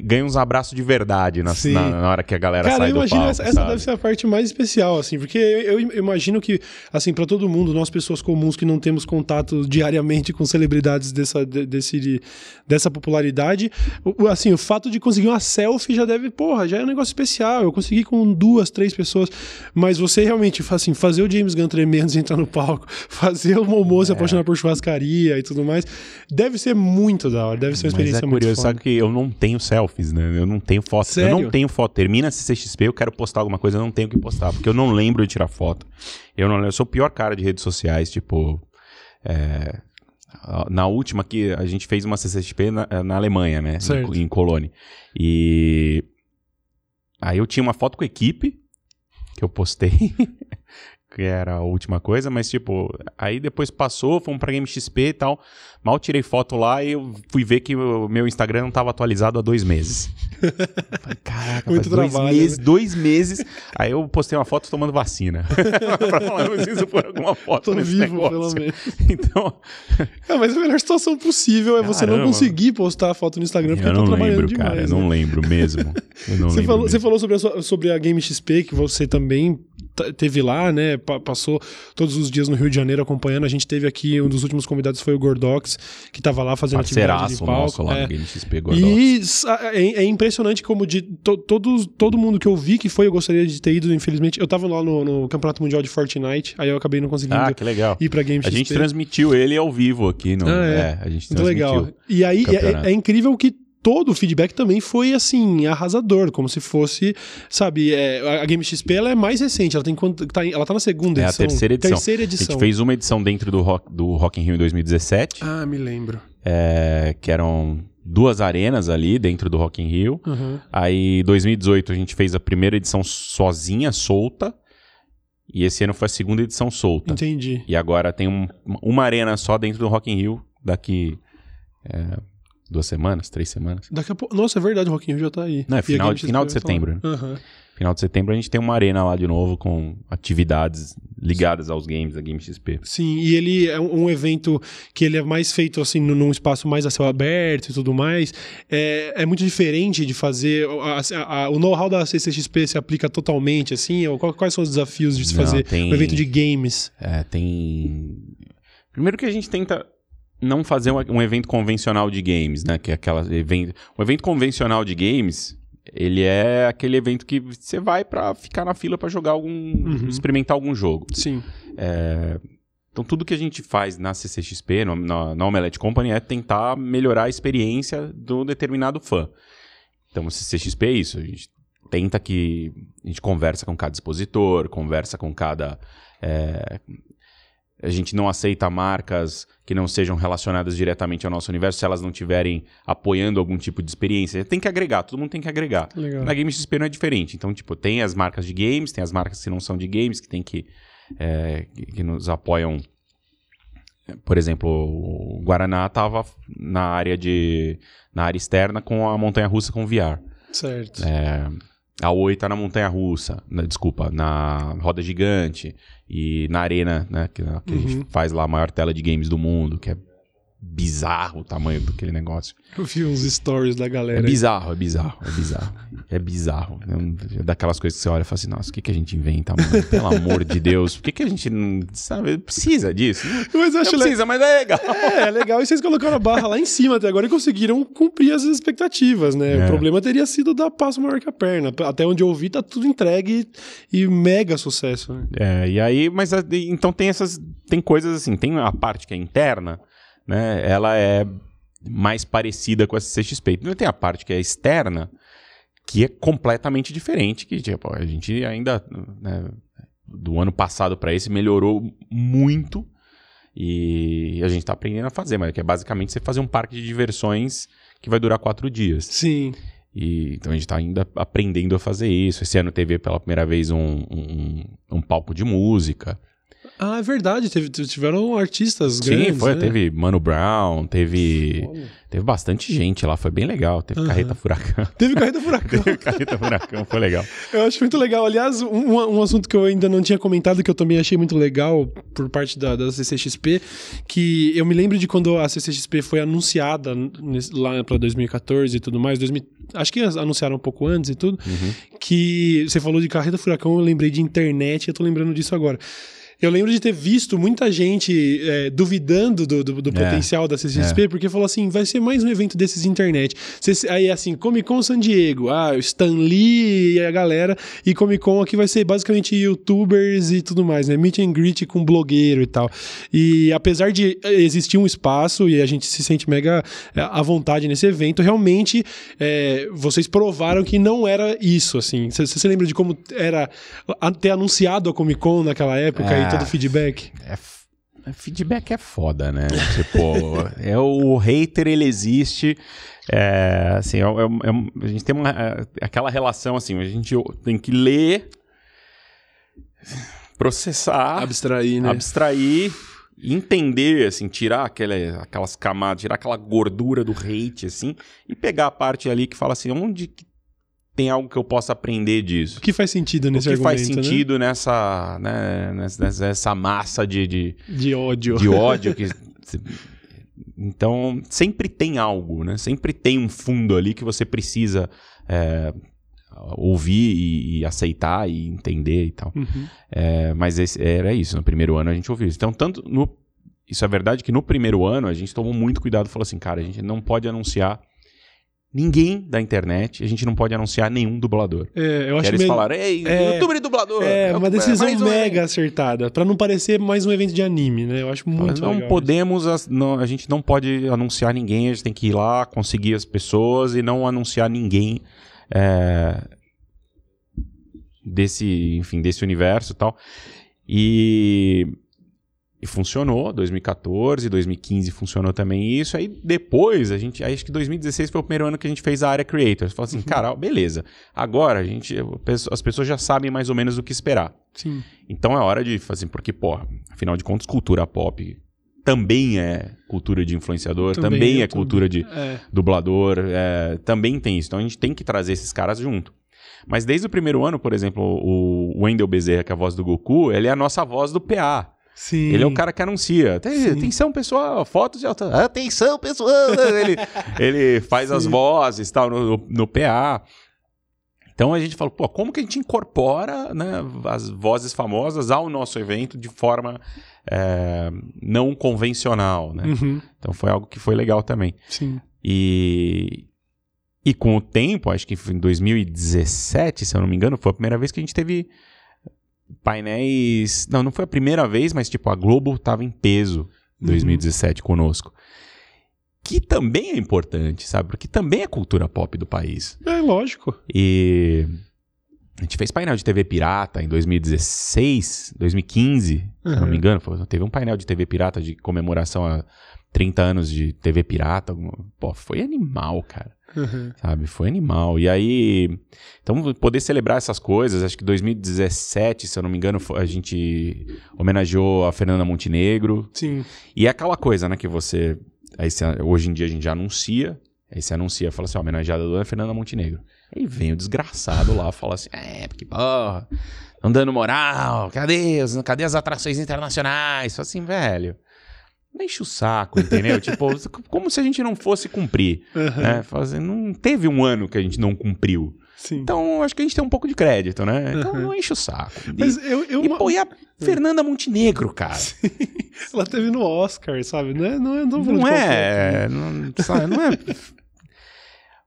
ganha uns abraços de verdade na, na, na hora que a galera Cara, sai eu do imagino palco. essa, essa deve ser a parte mais especial, assim, porque eu, eu imagino que, assim, para todo mundo, nós pessoas comuns que não temos contato diariamente com celebridades dessa, de- desse, dessa popularidade, assim, o fato de conseguir uma selfie já deve, porra, já é um negócio especial. Eu consegui com duas, três pessoas, mas você realmente, assim, fazer o James Gunn de entrar no palco, *laughs* fazer o Momo É. se apaixonar por churrascaria e tudo mais, deve ser muito da hora, deve ser uma Mas experiência é muito foda. sabe que eu não tenho selfies, né? Eu não tenho foto. Eu Sério? não tenho foto. Termina a CCXP, eu quero postar alguma coisa, eu não tenho o que postar, porque eu não lembro de tirar foto. Eu não. Eu sou o pior cara de redes sociais, tipo. é, Na última que a gente fez uma CCXP na, na Alemanha, né? Certo. Em, em Colônia. E. Aí eu tinha uma foto com a equipe que eu postei. *laughs* que era a última coisa, mas tipo, aí depois passou, fomos pra Game XP e tal. Mal tirei foto lá e eu fui ver que o meu Instagram não tava atualizado há dois meses. Eu Falei, caraca, Muito dois trabalho, meses, né? dois meses. Aí eu postei uma foto tomando vacina. *laughs* pra falar, eu preciso pôr alguma foto Tô vivo, negócio. pelo menos. *laughs* Então, É, mas a melhor situação possível é você não Caramba. conseguir postar a foto no Instagram porque eu tá não trabalhando lembro, demais. cara. Eu né? não lembro mesmo. Eu não *laughs* Você lembro falou, mesmo. você falou sobre a, sua- sobre a Game XP, que você também teve lá, né? pa- passou todos os dias no Rio de Janeiro acompanhando. A gente teve aqui, um dos últimos convidados foi o Gordox, que tava lá fazendo atividade de palco. nosso lá é. no Gordox. E é, é impressionante como de to- todos, todo mundo que eu vi que foi, eu gostaria de ter ido, infelizmente. Eu tava lá no, no Campeonato Mundial de Fortnite, aí eu acabei não conseguindo Ah, que legal. ir pra Game A gente transmitiu ele ao vivo aqui no. Ah, é. é. a gente Muito transmitiu. legal. E aí é, campeonato. é incrível que todo o feedback também foi assim, arrasador, como se fosse, sabe, é, a Game XP ela é mais recente, ela tem tá, ela tá na segunda É a edição. terceira edição. Terceira A edição. gente fez uma edição dentro do Rock, do Rock in Rio em 2017, Ah, me lembro. é, que eram duas arenas ali dentro do Rock in Rio. Uhum. Aí, em 2018, a gente fez a primeira edição sozinha, solta. E esse ano foi a segunda edição solta. Entendi. E agora tem um- uma arena só dentro do Rock in Rio, daqui é, duas semanas, três semanas. Daqui a pouco, nossa, é verdade, o Rock in Rio já tá aí. Não, é a final- XP final de setembro. Aham. Final de setembro a gente tem uma arena lá de novo com atividades ligadas aos games da Game XP. Sim, e ele é um, evento que ele é mais feito assim num- espaço mais a céu aberto e tudo mais. É, é muito diferente de fazer. a- a- a- o know-how da CCXP se aplica totalmente assim? Ou quais são os desafios de se Não, fazer tem- um evento de games? É, tem. Primeiro que a gente tenta não fazer um, um evento convencional de games, né? Que é aquela evento. O evento convencional de games, ele é aquele evento que você vai pra ficar na fila pra jogar algum. Uhum. experimentar algum jogo. Sim. É, Então, tudo que a gente faz na CCXP, no- na, na Omelette Company, é tentar melhorar a experiência do determinado fã. Então, o CCXP é isso. A gente tenta que. A gente conversa com cada expositor, conversa com cada. é, a gente não aceita marcas que não sejam relacionadas diretamente ao nosso universo se elas não estiverem apoiando algum tipo de experiência. Tem que agregar, todo mundo tem que agregar. Legal. Na Game XP não é diferente. Então, tipo, tem as marcas de games, tem as marcas que não são de games, que tem que. é, que, que nos apoiam. Por exemplo, o Guaraná estava na área de. na área externa com a montanha russa com VR. Certo. É, a Oi tá na montanha russa, na- desculpa, na roda gigante e na arena, né? Que, que a Uhum. gente faz lá a maior tela de games do mundo, que é bizarro o tamanho daquele negócio. Eu vi uns stories da É galera. bizarro, é bizarro, é bizarro. É bizarro. É é daquelas coisas que você olha e fala assim, nossa, o que, que a gente inventa, mano? Pelo amor de Deus, por que, que a gente não. Sabe, precisa disso? Mas eu acho não le- precisa, mas é legal. É, é legal. E vocês colocaram a barra lá em cima até agora e conseguiram cumprir as expectativas, né? É. O problema teria sido dar passo maior que a perna. Até onde eu vi, tá tudo entregue e, mega sucesso, né? É, e aí, mas então tem essas. Tem coisas assim, tem a parte que é interna, né? Ela é mais parecida com a CCXP. Então tem a parte que é externa, que é completamente diferente, que tipo, a gente ainda. né, do ano passado para esse melhorou muito. E a gente tá aprendendo a fazer, mas que é basicamente você fazer um parque de diversões que vai durar quatro dias. Sim. E, então a gente está ainda aprendendo a fazer isso. Esse ano teve pela primeira vez um, um, um palco de música. Ah, é verdade. Teve, tiveram artistas Sim, grandes. foi. né? Teve Mano Brown, teve. Olha. Teve bastante gente lá, foi bem legal. Teve. Carreta Furacão. *laughs* Teve Carreta Furacão. Teve Carreta Furacão, foi legal. Eu acho muito legal. Aliás, um, um assunto que eu ainda não tinha comentado, que eu também achei muito legal por parte da, da CCXP, que eu me lembro de quando a CCXP foi anunciada nesse- lá para 2014 e tudo mais, 2000, acho que anunciaram um pouco antes e tudo, Uhum. que você falou de Carreta Furacão, eu lembrei de internet eu tô lembrando disso agora. Eu lembro de ter visto muita gente é, duvidando do, do- do É. potencial da CCXP, porque falou assim: vai ser mais um evento desses internet. Cê- Aí, assim, Comic Con San Diego, ah, Stan Lee e a galera, e Comic Con aqui vai ser basicamente youtubers e tudo mais, né? Meet and greet com blogueiro e tal. E apesar de existir um espaço e a gente se sente mega é, à vontade nesse evento, realmente é, vocês provaram que não era isso, assim. Você se lembra de como era a- ter anunciado a Comic Con naquela época É. e todo o feedback? É é, feedback é foda, né? *laughs* tipo, é o hater, ele existe. É, assim, é, é- é- a gente tem uma, é, aquela relação assim, a gente tem que ler, processar, Abstrair, né? abstrair, entender, assim, tirar aquela, aquelas camadas, tirar aquela gordura do hate, assim, e pegar a parte ali que fala assim, onde que tem algo que eu possa aprender disso? O que faz sentido O nesse que faz argumento, sentido nessa, né, nessa, nessa massa de, de, né? De ódio. de *laughs* ódio que então sempre tem algo né sempre tem um fundo ali que você precisa é, ouvir e, e aceitar e entender e tal Uhum. É, mas esse- era isso no primeiro ano a gente ouviu isso então tanto no isso é verdade que no primeiro ano a gente tomou muito cuidado falou assim cara a gente não pode anunciar ninguém da internet a gente não pode anunciar nenhum dublador É, eu que acho eles meio- falaram ei É, youtuber e dublador É, uma o- decisão um mega evento." acertada, pra não parecer mais um evento de anime, né? Eu acho muito não legal podemos, não- a gente não pode anunciar ninguém, a gente tem que ir lá, conseguir as pessoas e não anunciar ninguém é, desse, enfim, desse universo e tal. E, e funcionou, 2014, 2015 funcionou também isso. Aí depois, a gente, acho que 2016 foi o primeiro ano que a gente fez a área Creators. Falou assim, *laughs* cara, beleza, agora a gente, as pessoas já sabem mais ou menos o que esperar. Sim. Então é hora de fazer, porque, pô, afinal de contas, cultura pop também é cultura de influenciador, também, Também, é eu cultura de É. dublador, é, também tem isso. Então a gente tem que trazer esses caras junto. Mas desde o primeiro ano, por exemplo, o Wendell Bezerra, que é a voz do Goku, ele é a nossa voz do PA. Sim. Ele é o cara que anuncia. Atenção, pessoal, fotos de alta. Atenção, pessoal! *laughs* ele, ele faz as Sim. vozes tal, no, no- no PA. Então a gente falou, pô, como que a gente incorpora né, as vozes famosas ao nosso evento de forma é, não convencional, né? Uhum. Então foi algo que foi legal também. Sim. E, e com o tempo, acho que em 2017, se eu não me engano, foi a primeira vez que a gente teve painéis. Não, não foi a primeira vez, mas tipo, a Globo estava em peso em Uhum. 2017 conosco. Que também é importante, sabe? Porque também é cultura pop do país. É lógico. E a gente fez painel de TV pirata em 2016, 2015, se eu não Uhum. me engano. foi- teve um painel de TV pirata de comemoração a 30 anos de TV pirata. Pô, foi animal, cara. Uhum. Sabe? Foi animal. E aí. Então, poder celebrar essas coisas, acho que 2017, se eu não me engano, a gente homenageou a Fernanda Montenegro. Sim. E é aquela coisa, né, que você. Aí você- hoje em dia a gente já anuncia. Aí você anuncia, fala assim, ó, homenageada a dona Fernanda Montenegro. Aí vem o desgraçado lá, fala assim, é, porque, porra, não dando moral, cadê, cadê as atrações internacionais? Fala assim, velho, não enche o saco, entendeu? *laughs* tipo, como se a gente não fosse cumprir, Uhum. né? Assim, não teve um ano que a gente não cumpriu. Sim. Então, acho que a gente tem um pouco de crédito, né? Então, Uhum. não enche o saco. E, Mas eu, eu e, pô, e a Fernanda Montenegro, cara? *laughs* ela teve no Oscar, sabe? Não é, não é, não, Não é, não, sabe, não é. *laughs*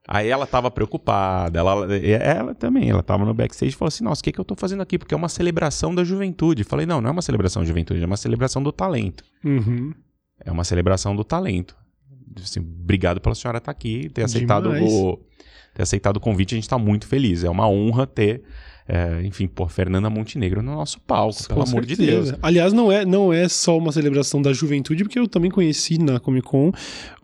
Aí ela tava preocupada, ela, ela também, ela tava no backstage e falou assim, nossa, o que, que eu tô fazendo aqui? Porque é uma celebração da juventude. Falei, não, não é uma celebração da juventude, é uma celebração do talento. Uhum. É uma celebração do talento. Assim, obrigado pela senhora estar aqui, ter aceitado, o, ter aceitado o convite, a gente tá muito feliz. É uma honra ter é, enfim, pô, Fernanda Montenegro no nosso palco, Com pelo amor de certeza. Deus. Aliás, não é, não é só uma celebração da juventude, porque eu também conheci na Comic Con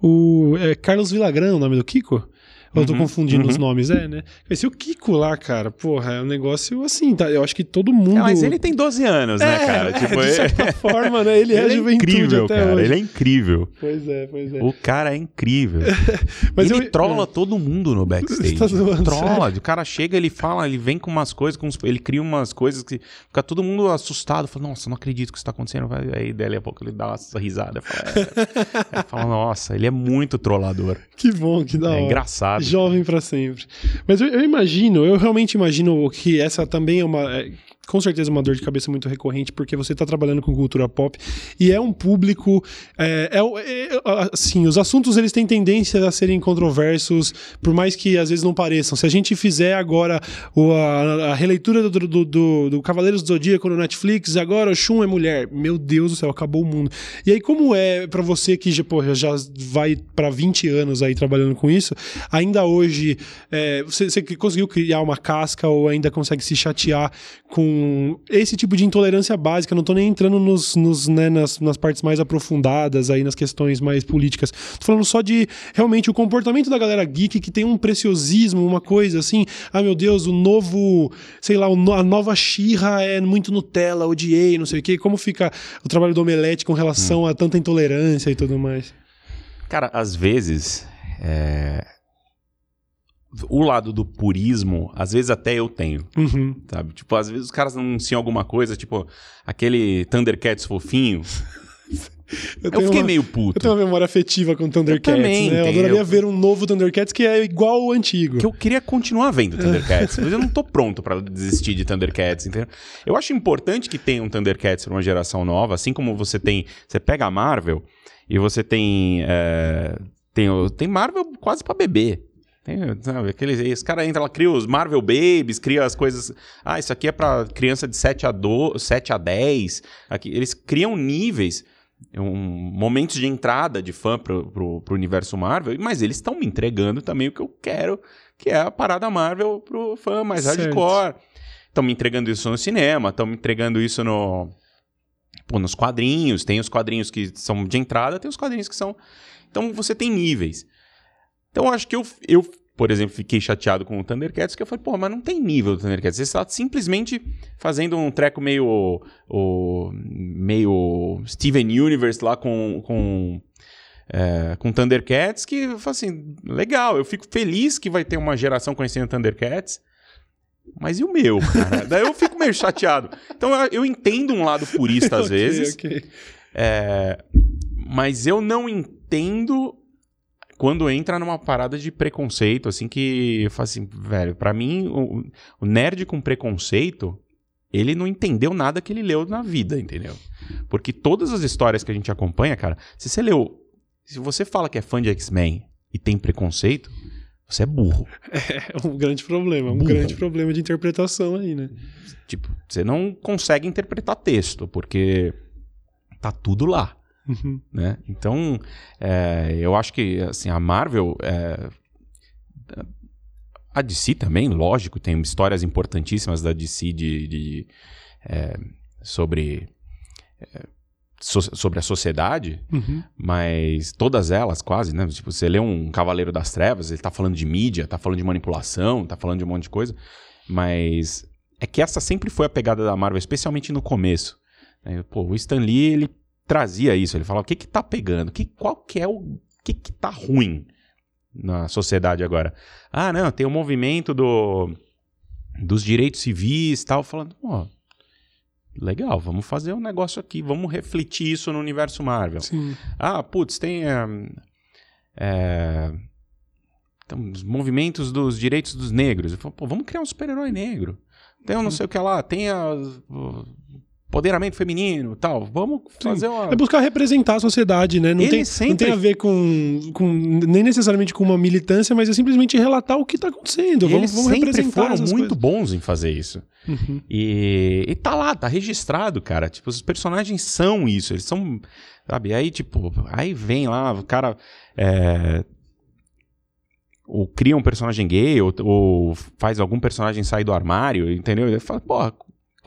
o é, Carlos Villagrán, o nome do Kiko. Eu tô Uhum, confundindo uhum. os nomes, é, né? Conheci o Kiko lá, cara. Porra, é um negócio assim, tá? Eu acho que todo mundo. É, mas ele tem 12 anos, né, É, cara? *laughs* é, Tipo, de certa *laughs* forma, né? Ele, é ele é juventude incrível, cara. hoje. Ele é incrível. Pois é, pois é. O cara é incrível. *laughs* Mas ele eu- trola é. todo mundo no backstage. Tá zoando, trola. O cara chega, ele fala, ele vem com umas coisas, com uns- ele cria umas coisas que fica todo mundo assustado. Fala, nossa, não acredito que isso tá acontecendo. Vai- Aí, dali a pouco, ele dá uma risada. Fala, é. Fala, nossa, ele é muito trollador. Que bom, que da É hora. engraçado. Jovem pra sempre. Mas eu, eu imagino, eu realmente imagino que essa também é uma. É, com certeza uma dor de cabeça muito recorrente, porque você está trabalhando com cultura pop e é um público. É, é, o- é, assim, os assuntos eles têm tendência a serem controversos, por mais que às vezes não pareçam. Se a gente fizer agora o- a, a releitura do, do, do, do Cavaleiros do Zodíaco no Netflix, agora o Shun é mulher. Meu Deus do céu, acabou o mundo. E aí, como é pra você que já, porra, já vai pra 20 anos aí trabalhando com isso, ainda hoje é, você, você conseguiu criar uma casca ou ainda consegue se chatear com esse tipo de intolerância básica? Não tô nem entrando nos, nos, né, nas, nas partes mais aprofundadas aí, nas questões mais políticas. Tô falando só de realmente o comportamento da galera geek que tem um preciosismo, uma coisa assim. Ah, meu Deus, o novo, sei lá, a nova Xirra é muito Nutella, odiei, não sei o quê. Como fica o trabalho do Omelete com relação a tanta intolerância e tudo mais? Cara, às vezes. é, O lado do purismo, às vezes até eu tenho. Uhum. Sabe? Tipo, às vezes os caras anunciam alguma coisa, tipo, aquele Thundercats fofinho. *laughs* Eu, tenho fiquei uma- meio Eu puto. tenho uma memória afetiva com Thundercats, também, né? Eu adoraria ver um novo Thundercats que é igual ao antigo. Que eu queria continuar vendo *laughs* Thundercats, mas eu não tô pronto pra desistir de Thundercats, entendeu? Eu acho importante que tenha um Thundercats pra uma geração nova, assim como você tem. Você pega a Marvel e você tem. é, tem, tem Marvel quase pra bebê. Tem, sabe, aqueles, esse cara entra lá, cria os Marvel Babies, cria as coisas. Ah, isso aqui é pra criança de 7 a, do, 7 a 10. Aqui, eles criam níveis, um, momentos de entrada de fã pro, pro, pro universo Marvel, mas eles estão me entregando também o que eu quero, que é a parada Marvel pro fã mais Certo. hardcore. Estão me entregando isso no cinema, estão me entregando isso no. Pô, nos quadrinhos. Tem os quadrinhos que são de entrada, tem os quadrinhos que são. Então você tem níveis. Então eu acho que eu, eu, por exemplo, fiquei chateado com o Thundercats, que eu falei, pô, mas não tem nível do Thundercats. Você está simplesmente fazendo um treco meio. O, meio Steven Universe lá com. com é, com Thundercats, que eu falo assim, legal, eu fico feliz que vai ter uma geração conhecendo Thundercats, mas e o meu, cara? Daí eu fico meio chateado. Então eu, eu entendo um lado purista às *laughs* Ok, vezes, ok. é, mas eu não entendo quando entra numa parada de preconceito, assim, que eu falo assim, velho, pra mim, o, o nerd com preconceito, ele não entendeu nada que ele leu na vida, entendeu? Porque todas as histórias que a gente acompanha, cara, se você leu, se você fala que é fã de X-Men e tem preconceito, você é burro. *laughs* É um grande problema, um Burro. grande problema de interpretação aí, né? Tipo, você não consegue interpretar texto, porque tá tudo lá. Uhum. né? Então, é, eu acho que assim, a Marvel. é, a DC também, lógico, tem histórias importantíssimas da DC de, de, é, sobre, é, so- sobre a sociedade, Uhum. mas todas elas quase, né? Tipo, você lê um Cavaleiro das Trevas, ele tá falando de mídia, tá falando de manipulação, tá falando de um monte de coisa, mas é que essa sempre foi a pegada da Marvel, especialmente no começo. Pô, o Stan Lee, ele trazia isso, ele falava, o que que tá pegando? Que, qual que é o... que que tá ruim na sociedade agora? Ah, não, tem o movimento do, dos direitos civis e tal, falando, ó, legal, vamos fazer um negócio aqui, vamos refletir isso no universo Marvel. Sim. Ah, putz, tem. é, é, então, os movimentos dos direitos dos negros. Falo, pô, vamos criar um super-herói negro. Tem um não sei o que lá, tem a, o empoderamento feminino tal. Vamos fazer uma. É buscar representar a sociedade, né? Não, Ele tem, não sempre- tem a ver com, com. Nem necessariamente com uma militância, mas é simplesmente relatar o que tá acontecendo. Vamos, Eles vamos sempre representar foram muito coisas. bons em fazer isso. Uhum. E, e tá lá, tá registrado, cara. Tipo, os personagens são isso. Eles são. Sabe? Aí, tipo, aí vem lá, o cara. é, ou cria um personagem gay, ou, ou faz algum personagem sair do armário, entendeu? Ele fala, porra,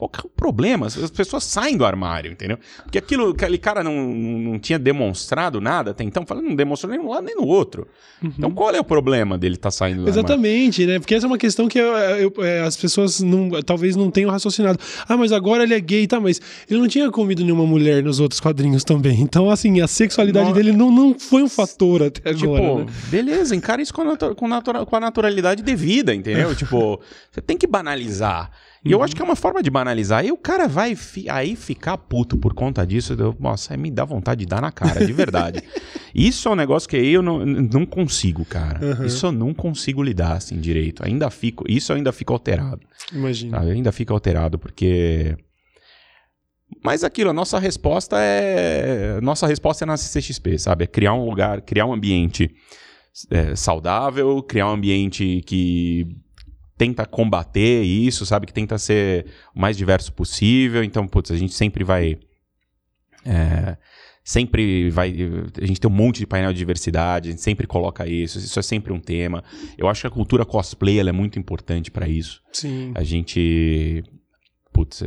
qual que é o problema? As pessoas saem do armário, entendeu? Porque aquilo, aquele cara não, não tinha demonstrado nada até então, falando, não demonstrou nem no lado nem no outro. Uhum. Então qual é o problema dele estar tá saindo do Exatamente, armário? né? Porque essa é uma questão que eu, eu, é, as pessoas não, talvez não tenham raciocinado. Ah, mas agora ele é gay, tá? Mas ele não tinha comido nenhuma mulher nos outros quadrinhos também. Então, assim, a sexualidade dele não, não foi um fator até tipo, agora. Né? Beleza, encara isso com a, com, natura, com a naturalidade devida, entendeu? *laughs* tipo, você tem que banalizar. E uhum. eu acho que é uma forma de banalizar. E o cara vai fi aí ficar puto por conta disso. Eu, nossa, me dá vontade de dar na cara, de verdade. *laughs* Isso é um negócio que eu não, não consigo, cara. Uhum. Isso eu não consigo lidar assim direito. Ainda fico, isso ainda fica alterado. Imagina. Ainda fica alterado, porque. Mas aquilo, a nossa resposta é. Nossa resposta é na CCXP, sabe? É criar um lugar, criar um ambiente é, saudável, criar um ambiente que tenta combater isso, sabe? Que tenta ser o mais diverso possível. Então, putz, a gente sempre vai. É, sempre vai. A gente tem um monte de painel de diversidade, a gente sempre coloca isso, isso é sempre um tema. Eu acho que a cultura cosplay é muito importante para isso. Sim. A gente. Putz,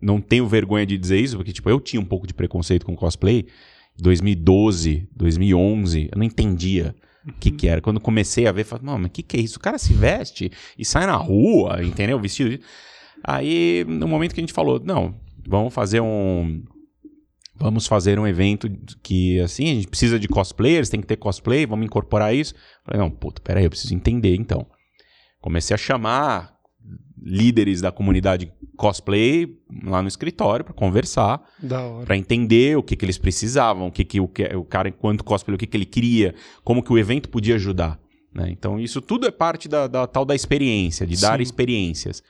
não tenho vergonha de dizer isso, porque tipo, eu tinha um pouco de preconceito com cosplay. 2012, 2011, eu não entendia o que, que era. Quando comecei a ver, falei, não, mas o que, que é isso? O cara se veste e sai na rua, entendeu? Vestido. Aí, no momento que a gente falou, não, vamos fazer um. Vamos fazer um evento que, assim, a gente precisa de cosplayers, tem que ter cosplay, vamos incorporar isso. Falei, não, puta, peraí, eu preciso entender então. Comecei a chamar líderes da comunidade cosplay lá no escritório para conversar, para entender o que, que eles precisavam, o que, que o, o cara enquanto cosplay o que, que ele queria, como que o evento podia ajudar. Né? Então isso tudo é parte da, da tal da experiência, de Sim. dar experiências.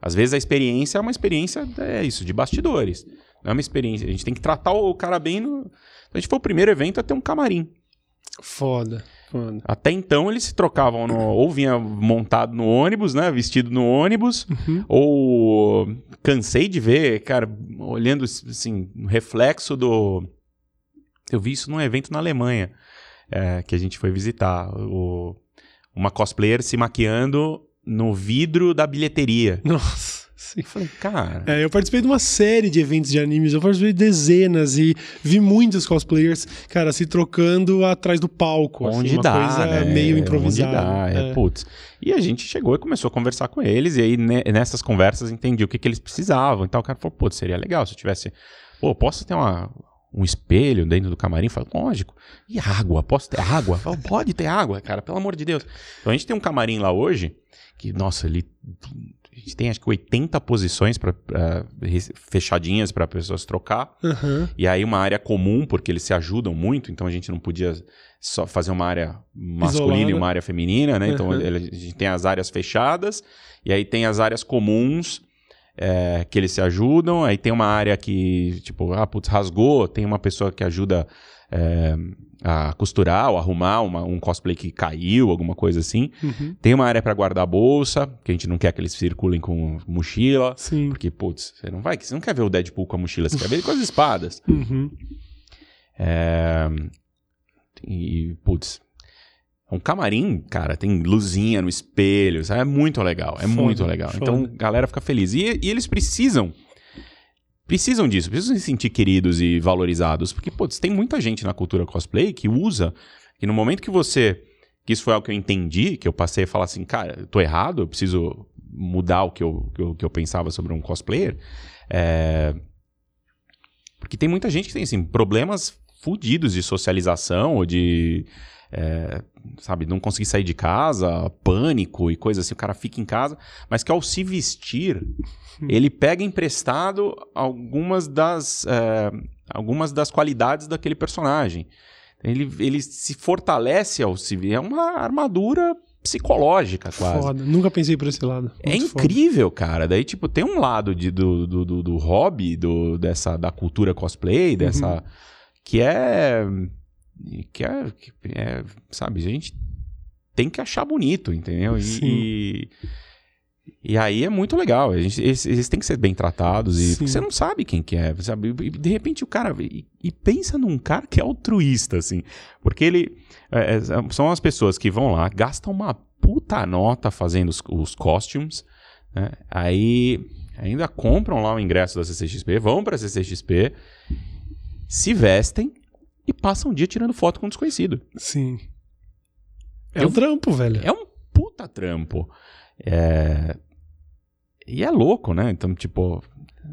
Às vezes a experiência é uma experiência é isso de bastidores, não é uma experiência. A gente tem que tratar o cara bem. No... A gente foi o primeiro evento a ter um camarim. Foda. Foda. Até então eles se trocavam no, ou vinha montado no ônibus, né, vestido no ônibus, uhum. ou cansei de ver, cara, olhando assim, o reflexo do eu vi isso num evento na Alemanha, é, que a gente foi visitar, o... uma cosplayer se maquiando no vidro da bilheteria. Nossa. Sim. Eu falei, cara. É, eu participei de uma série de eventos de animes, eu participei de dezenas e vi muitos cosplayers, cara, se trocando atrás do palco. Assim, Onde assim, dá, coisa né? meio improvisada. Onde dá, é, é. putz. E a gente chegou e começou a conversar com eles, e aí né, nessas conversas entendi o que, que eles precisavam. Então o cara falou, putz, seria legal se eu tivesse. Pô, posso ter uma, um espelho dentro do camarim? Falei, lógico. E água? Posso ter água? Falei, pode ter água, cara, pelo amor de Deus. Então a gente tem um camarim lá hoje que, nossa, ele a gente tem acho que 80 posições pra, pra fechadinhas para pessoas trocar. Uhum. E aí uma área comum, porque eles se ajudam muito, então a gente não podia só fazer uma área masculina Isolada. e uma área feminina, né? Então uhum. a gente tem as áreas fechadas, e aí tem as áreas comuns é, que eles se ajudam. Aí tem uma área que, tipo, ah, putz, rasgou, tem uma pessoa que ajuda. É, a costurar ou arrumar uma, um cosplay que caiu, alguma coisa assim. Uhum. Tem uma área para guardar a bolsa, que a gente não quer que eles circulem com mochila. Sim. Porque, putz, você não vai, você não quer ver o Deadpool com a mochila, você quer ver ele com as espadas. *laughs* Uhum. É... E, putz, um camarim, cara, tem luzinha no espelho, sabe? É muito legal, é foda, muito legal. Foda. Então, a galera fica feliz. E, e eles precisam precisam disso, precisam se sentir queridos e valorizados. Porque, pô, tem muita gente na cultura cosplay que usa, que no momento que você. Que isso foi algo que eu entendi, que eu passei a falar assim, cara, eu tô errado, eu preciso mudar o que eu, que eu, que eu pensava sobre um cosplayer. É... Porque tem muita gente que tem, assim, problemas fudidos de socialização ou de. É, sabe, não conseguir sair de casa, pânico e coisa assim, o cara fica em casa, mas que ao se vestir, hum. ele pega emprestado algumas das, é, algumas das qualidades daquele personagem. Ele, ele se fortalece ao se vestir. É uma armadura psicológica, quase. Foda. Nunca pensei por esse lado. É Muito é incrível, foda. cara. Daí, tipo, tem um lado de, do, do, do, do hobby, do, dessa, da cultura cosplay, dessa. Uhum. Que é que é, que é, sabe, a gente tem que achar bonito, entendeu? E, e, E aí é muito legal. A gente, eles, eles têm que ser bem tratados. E Sim. porque você não sabe quem que é, sabe? E de repente o cara. E, e pensa num cara que é altruísta, assim. Porque ele. é, é, são as pessoas que vão lá, gastam uma puta nota fazendo os, os costumes. né? Aí ainda compram lá o ingresso da CCXP, vão pra CCXP, se vestem e passam o dia tirando foto com um desconhecido. Sim. É Eu- um trampo, velho. É um puta trampo. É... E é louco, né? Então, tipo,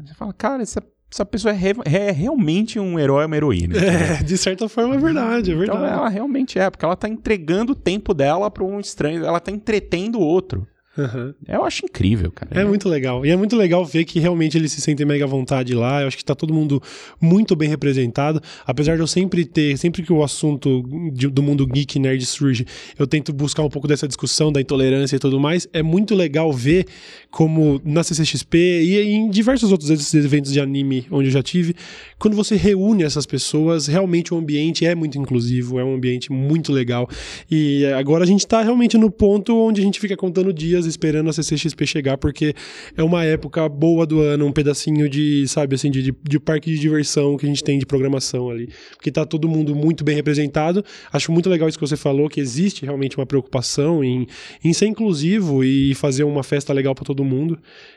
você fala, cara, essa, essa pessoa é, re- é realmente um herói, uma heroína. *laughs* É, de certa forma é verdade, é verdade. Então ela realmente é, porque ela tá entregando o tempo dela pra um estranho, ela tá entretendo o outro. Aham. Eu acho incrível, cara. É muito legal. E é muito legal ver que realmente eles se sentem mega à vontade lá. Eu acho que tá todo mundo muito bem representado. Apesar de eu sempre ter, sempre que o assunto de- do mundo geek nerd surge, eu tento buscar um pouco dessa discussão da intolerância e tudo mais. É muito legal ver como na CCXP e em diversos outros desses eventos de anime onde eu já tive, quando você reúne essas pessoas, realmente o ambiente é muito inclusivo, é um ambiente muito legal. E agora a gente tá realmente no ponto onde a gente fica contando dias esperando a CCXP chegar, porque é uma época boa do ano, um pedacinho de, sabe, assim, de, de, de parque de diversão que a gente tem de programação ali. Porque tá todo mundo muito bem representado. Acho muito legal isso que você falou, que existe realmente uma preocupação em, em ser inclusivo e fazer uma festa legal pra todo mundo.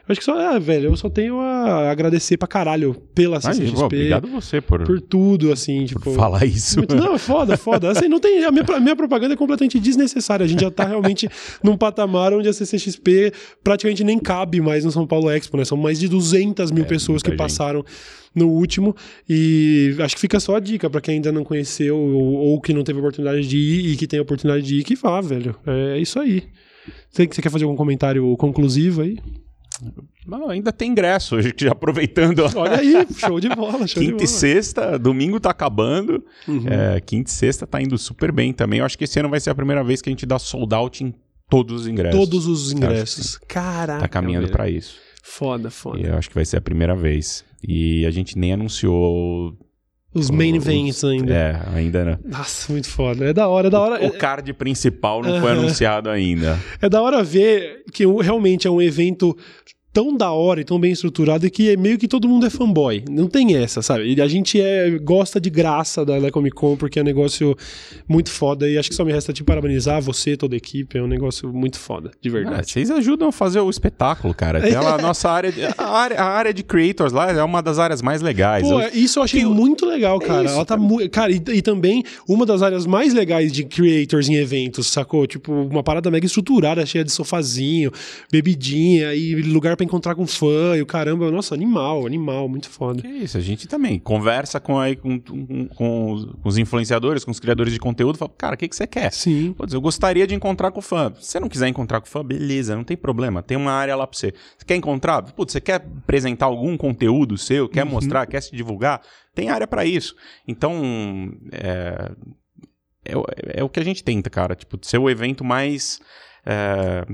Eu acho que só, ah, velho, eu só tenho a agradecer pra caralho pela Ai, CCXP. pô, obrigado você por, Por tudo, assim, tipo. por falar isso. Muito- não, é foda, foda. Assim, não tem, a, minha, a minha propaganda é completamente desnecessária. A gente já tá realmente num patamar onde a CCXP praticamente nem cabe mais no São Paulo Expo, né? São mais de 200 mil É, pessoas que gente. passaram no último. E acho que fica só a dica pra quem ainda não conheceu ou, ou que não teve oportunidade de ir e que tem a oportunidade de ir, que vá, velho. É isso aí. Você, você quer fazer algum comentário conclusivo aí? Não, ainda tem ingresso, a gente já aproveitando. Olha aí, show de bola, show de Quinta e bola. sexta, domingo tá acabando. Uhum. É, quinta e sexta tá indo super bem também. Eu acho que esse ano vai ser a primeira vez que a gente dá sold out em todos os ingressos. Todos os ingressos. Caraca. Tá caminhando pra isso. Foda, foda. E eu acho que vai ser a primeira vez. E a gente nem anunciou. Os main os- events ainda. É, ainda não. Nossa, muito foda. É da hora, é da hora. O card principal não foi anunciado ainda. É, da hora ver que o- realmente é um evento tão da hora e tão bem estruturado que é meio que todo mundo é fanboy. Não tem essa, sabe? E a gente é, gosta de graça da, da Comic Con porque é um negócio muito foda e acho que só me resta te parabenizar, você, toda a equipe. É um negócio muito foda, de Ah, verdade. vocês ajudam a fazer o espetáculo, cara. Tem lá a *laughs* nossa área, de- a área. A área de creators lá é uma das áreas mais legais. Pô, Eu- isso eu achei eu- muito legal, cara. isso, Ela tá muito. Cara, e, e também uma das áreas mais legais de creators em eventos, sacou? Tipo, uma parada mega estruturada, cheia de sofazinho, bebidinha e lugar pra encontrar com fã e o caramba. Nossa, animal, animal, muito foda. Que isso, a gente também conversa com, aí, com, com- com os, influenciadores, com os criadores de conteúdo, fala, cara, o que, que você quer? Sim. Putz, eu gostaria de encontrar com o fã. Se você não quiser encontrar com o fã, beleza, não tem problema. Tem uma área lá pra você. Você quer encontrar? Putz, você quer apresentar algum conteúdo seu? Quer mostrar? Quer se divulgar? Tem área pra isso. Então, é, é, o- é o que a gente tenta, cara. Tipo, ser o evento mais... é,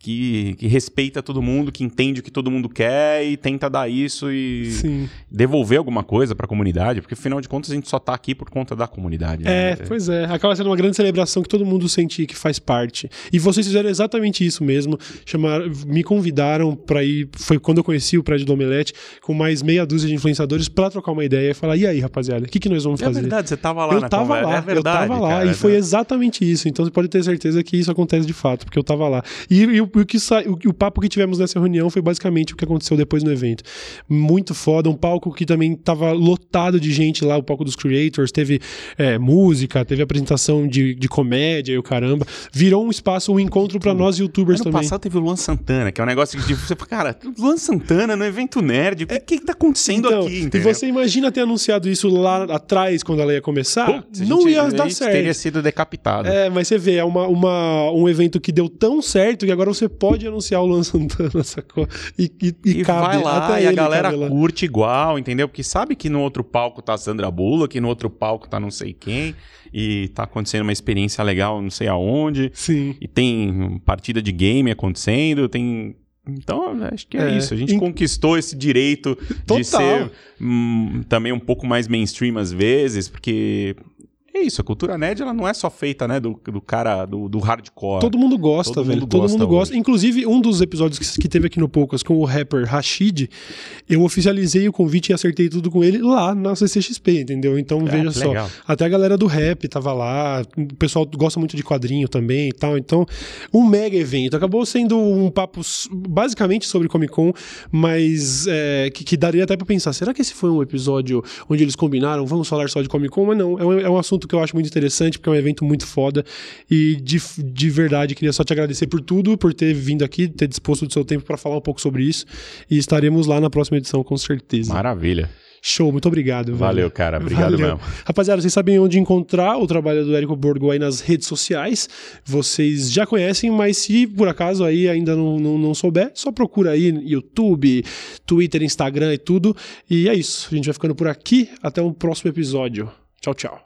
que, que respeita todo mundo, que entende o que todo mundo quer e tenta dar isso e Sim. devolver alguma coisa pra comunidade, porque afinal de contas a gente só tá aqui por conta da comunidade. É, né? pois é. Acaba sendo uma grande celebração que todo mundo sente que faz parte. E vocês fizeram exatamente isso mesmo. Chamaram, me convidaram pra ir. Foi quando eu conheci o prédio do Omelete, com mais meia dúzia de influenciadores, pra trocar uma ideia e falar: e aí, rapaziada, o que, que nós vamos É fazer? verdade, você tava lá eu na tava conversa. lá, é verdade, eu tava lá, cara, e foi né? exatamente isso. Então você pode ter certeza que isso acontece de fato, porque eu tava lá. E, e o, o que o, o papo que tivemos nessa reunião foi basicamente o que aconteceu depois no evento. Muito foda, um palco que também tava lotado de gente lá, o palco dos creators, teve é, música, teve apresentação de, de comédia e o caramba. Virou um espaço, um encontro pra nós youtubers Ano também. passado teve o Luan Santana, que é um negócio que tipo, você fala, cara, Luan Santana no evento nerd, o que, que tá acontecendo Então, aqui, e entendeu? você imagina ter anunciado isso lá atrás, quando ela ia começar? Putz, não gente- ia dar certo. teria sido decapitado. É, mas você vê, é uma, uma- um evento que deu tão certo que agora você pode anunciar o Luan Santana, *laughs* sacou? E, e, e E cabe, vai lá e a galera curte igual, entendeu? Porque sabe que no outro palco tá a Sandra Bullock, que no outro palco tá não sei quem, e tá acontecendo uma experiência legal não sei aonde, Sim. e tem partida de game acontecendo, tem... Então, acho que é, É, isso. A gente em- conquistou esse direito Total. de ser hum, também um pouco mais mainstream às vezes, porque é isso, a cultura nerd ela não é só feita, né, do, do cara, do, do hardcore. Todo mundo gosta, Todo velho. mundo Todo gosta mundo gosta. hoje. Inclusive, um dos episódios que, que teve aqui no Poucas com o rapper Rashid, eu oficializei o convite e acertei tudo com ele lá na CCXP, entendeu? Então, veja que só. legal. Até a galera do rap tava lá, o pessoal gosta muito de quadrinho também e tal. Então, um mega evento. Acabou sendo um papo basicamente sobre Comic Con, mas é, que, que daria até pra pensar: será que esse foi um episódio onde eles combinaram, vamos falar só de Comic Con? Mas não, é um, é um assunto que eu acho muito interessante, porque é um evento muito foda. E de, de verdade, queria só te agradecer por tudo, por ter vindo aqui, ter disposto do seu tempo pra falar um pouco sobre isso. E estaremos lá na próxima edição, com certeza. Maravilha. Show, muito obrigado. velho. Valeu, cara. Obrigado Valeu. mesmo. Rapaziada, vocês sabem onde encontrar o trabalho do Érico Borgo aí nas redes sociais. Vocês já conhecem, mas se por acaso aí ainda não, não, não souber, só procura aí YouTube, Twitter, Instagram e tudo. E é isso. A gente vai ficando por aqui. Até um próximo episódio. Tchau, tchau.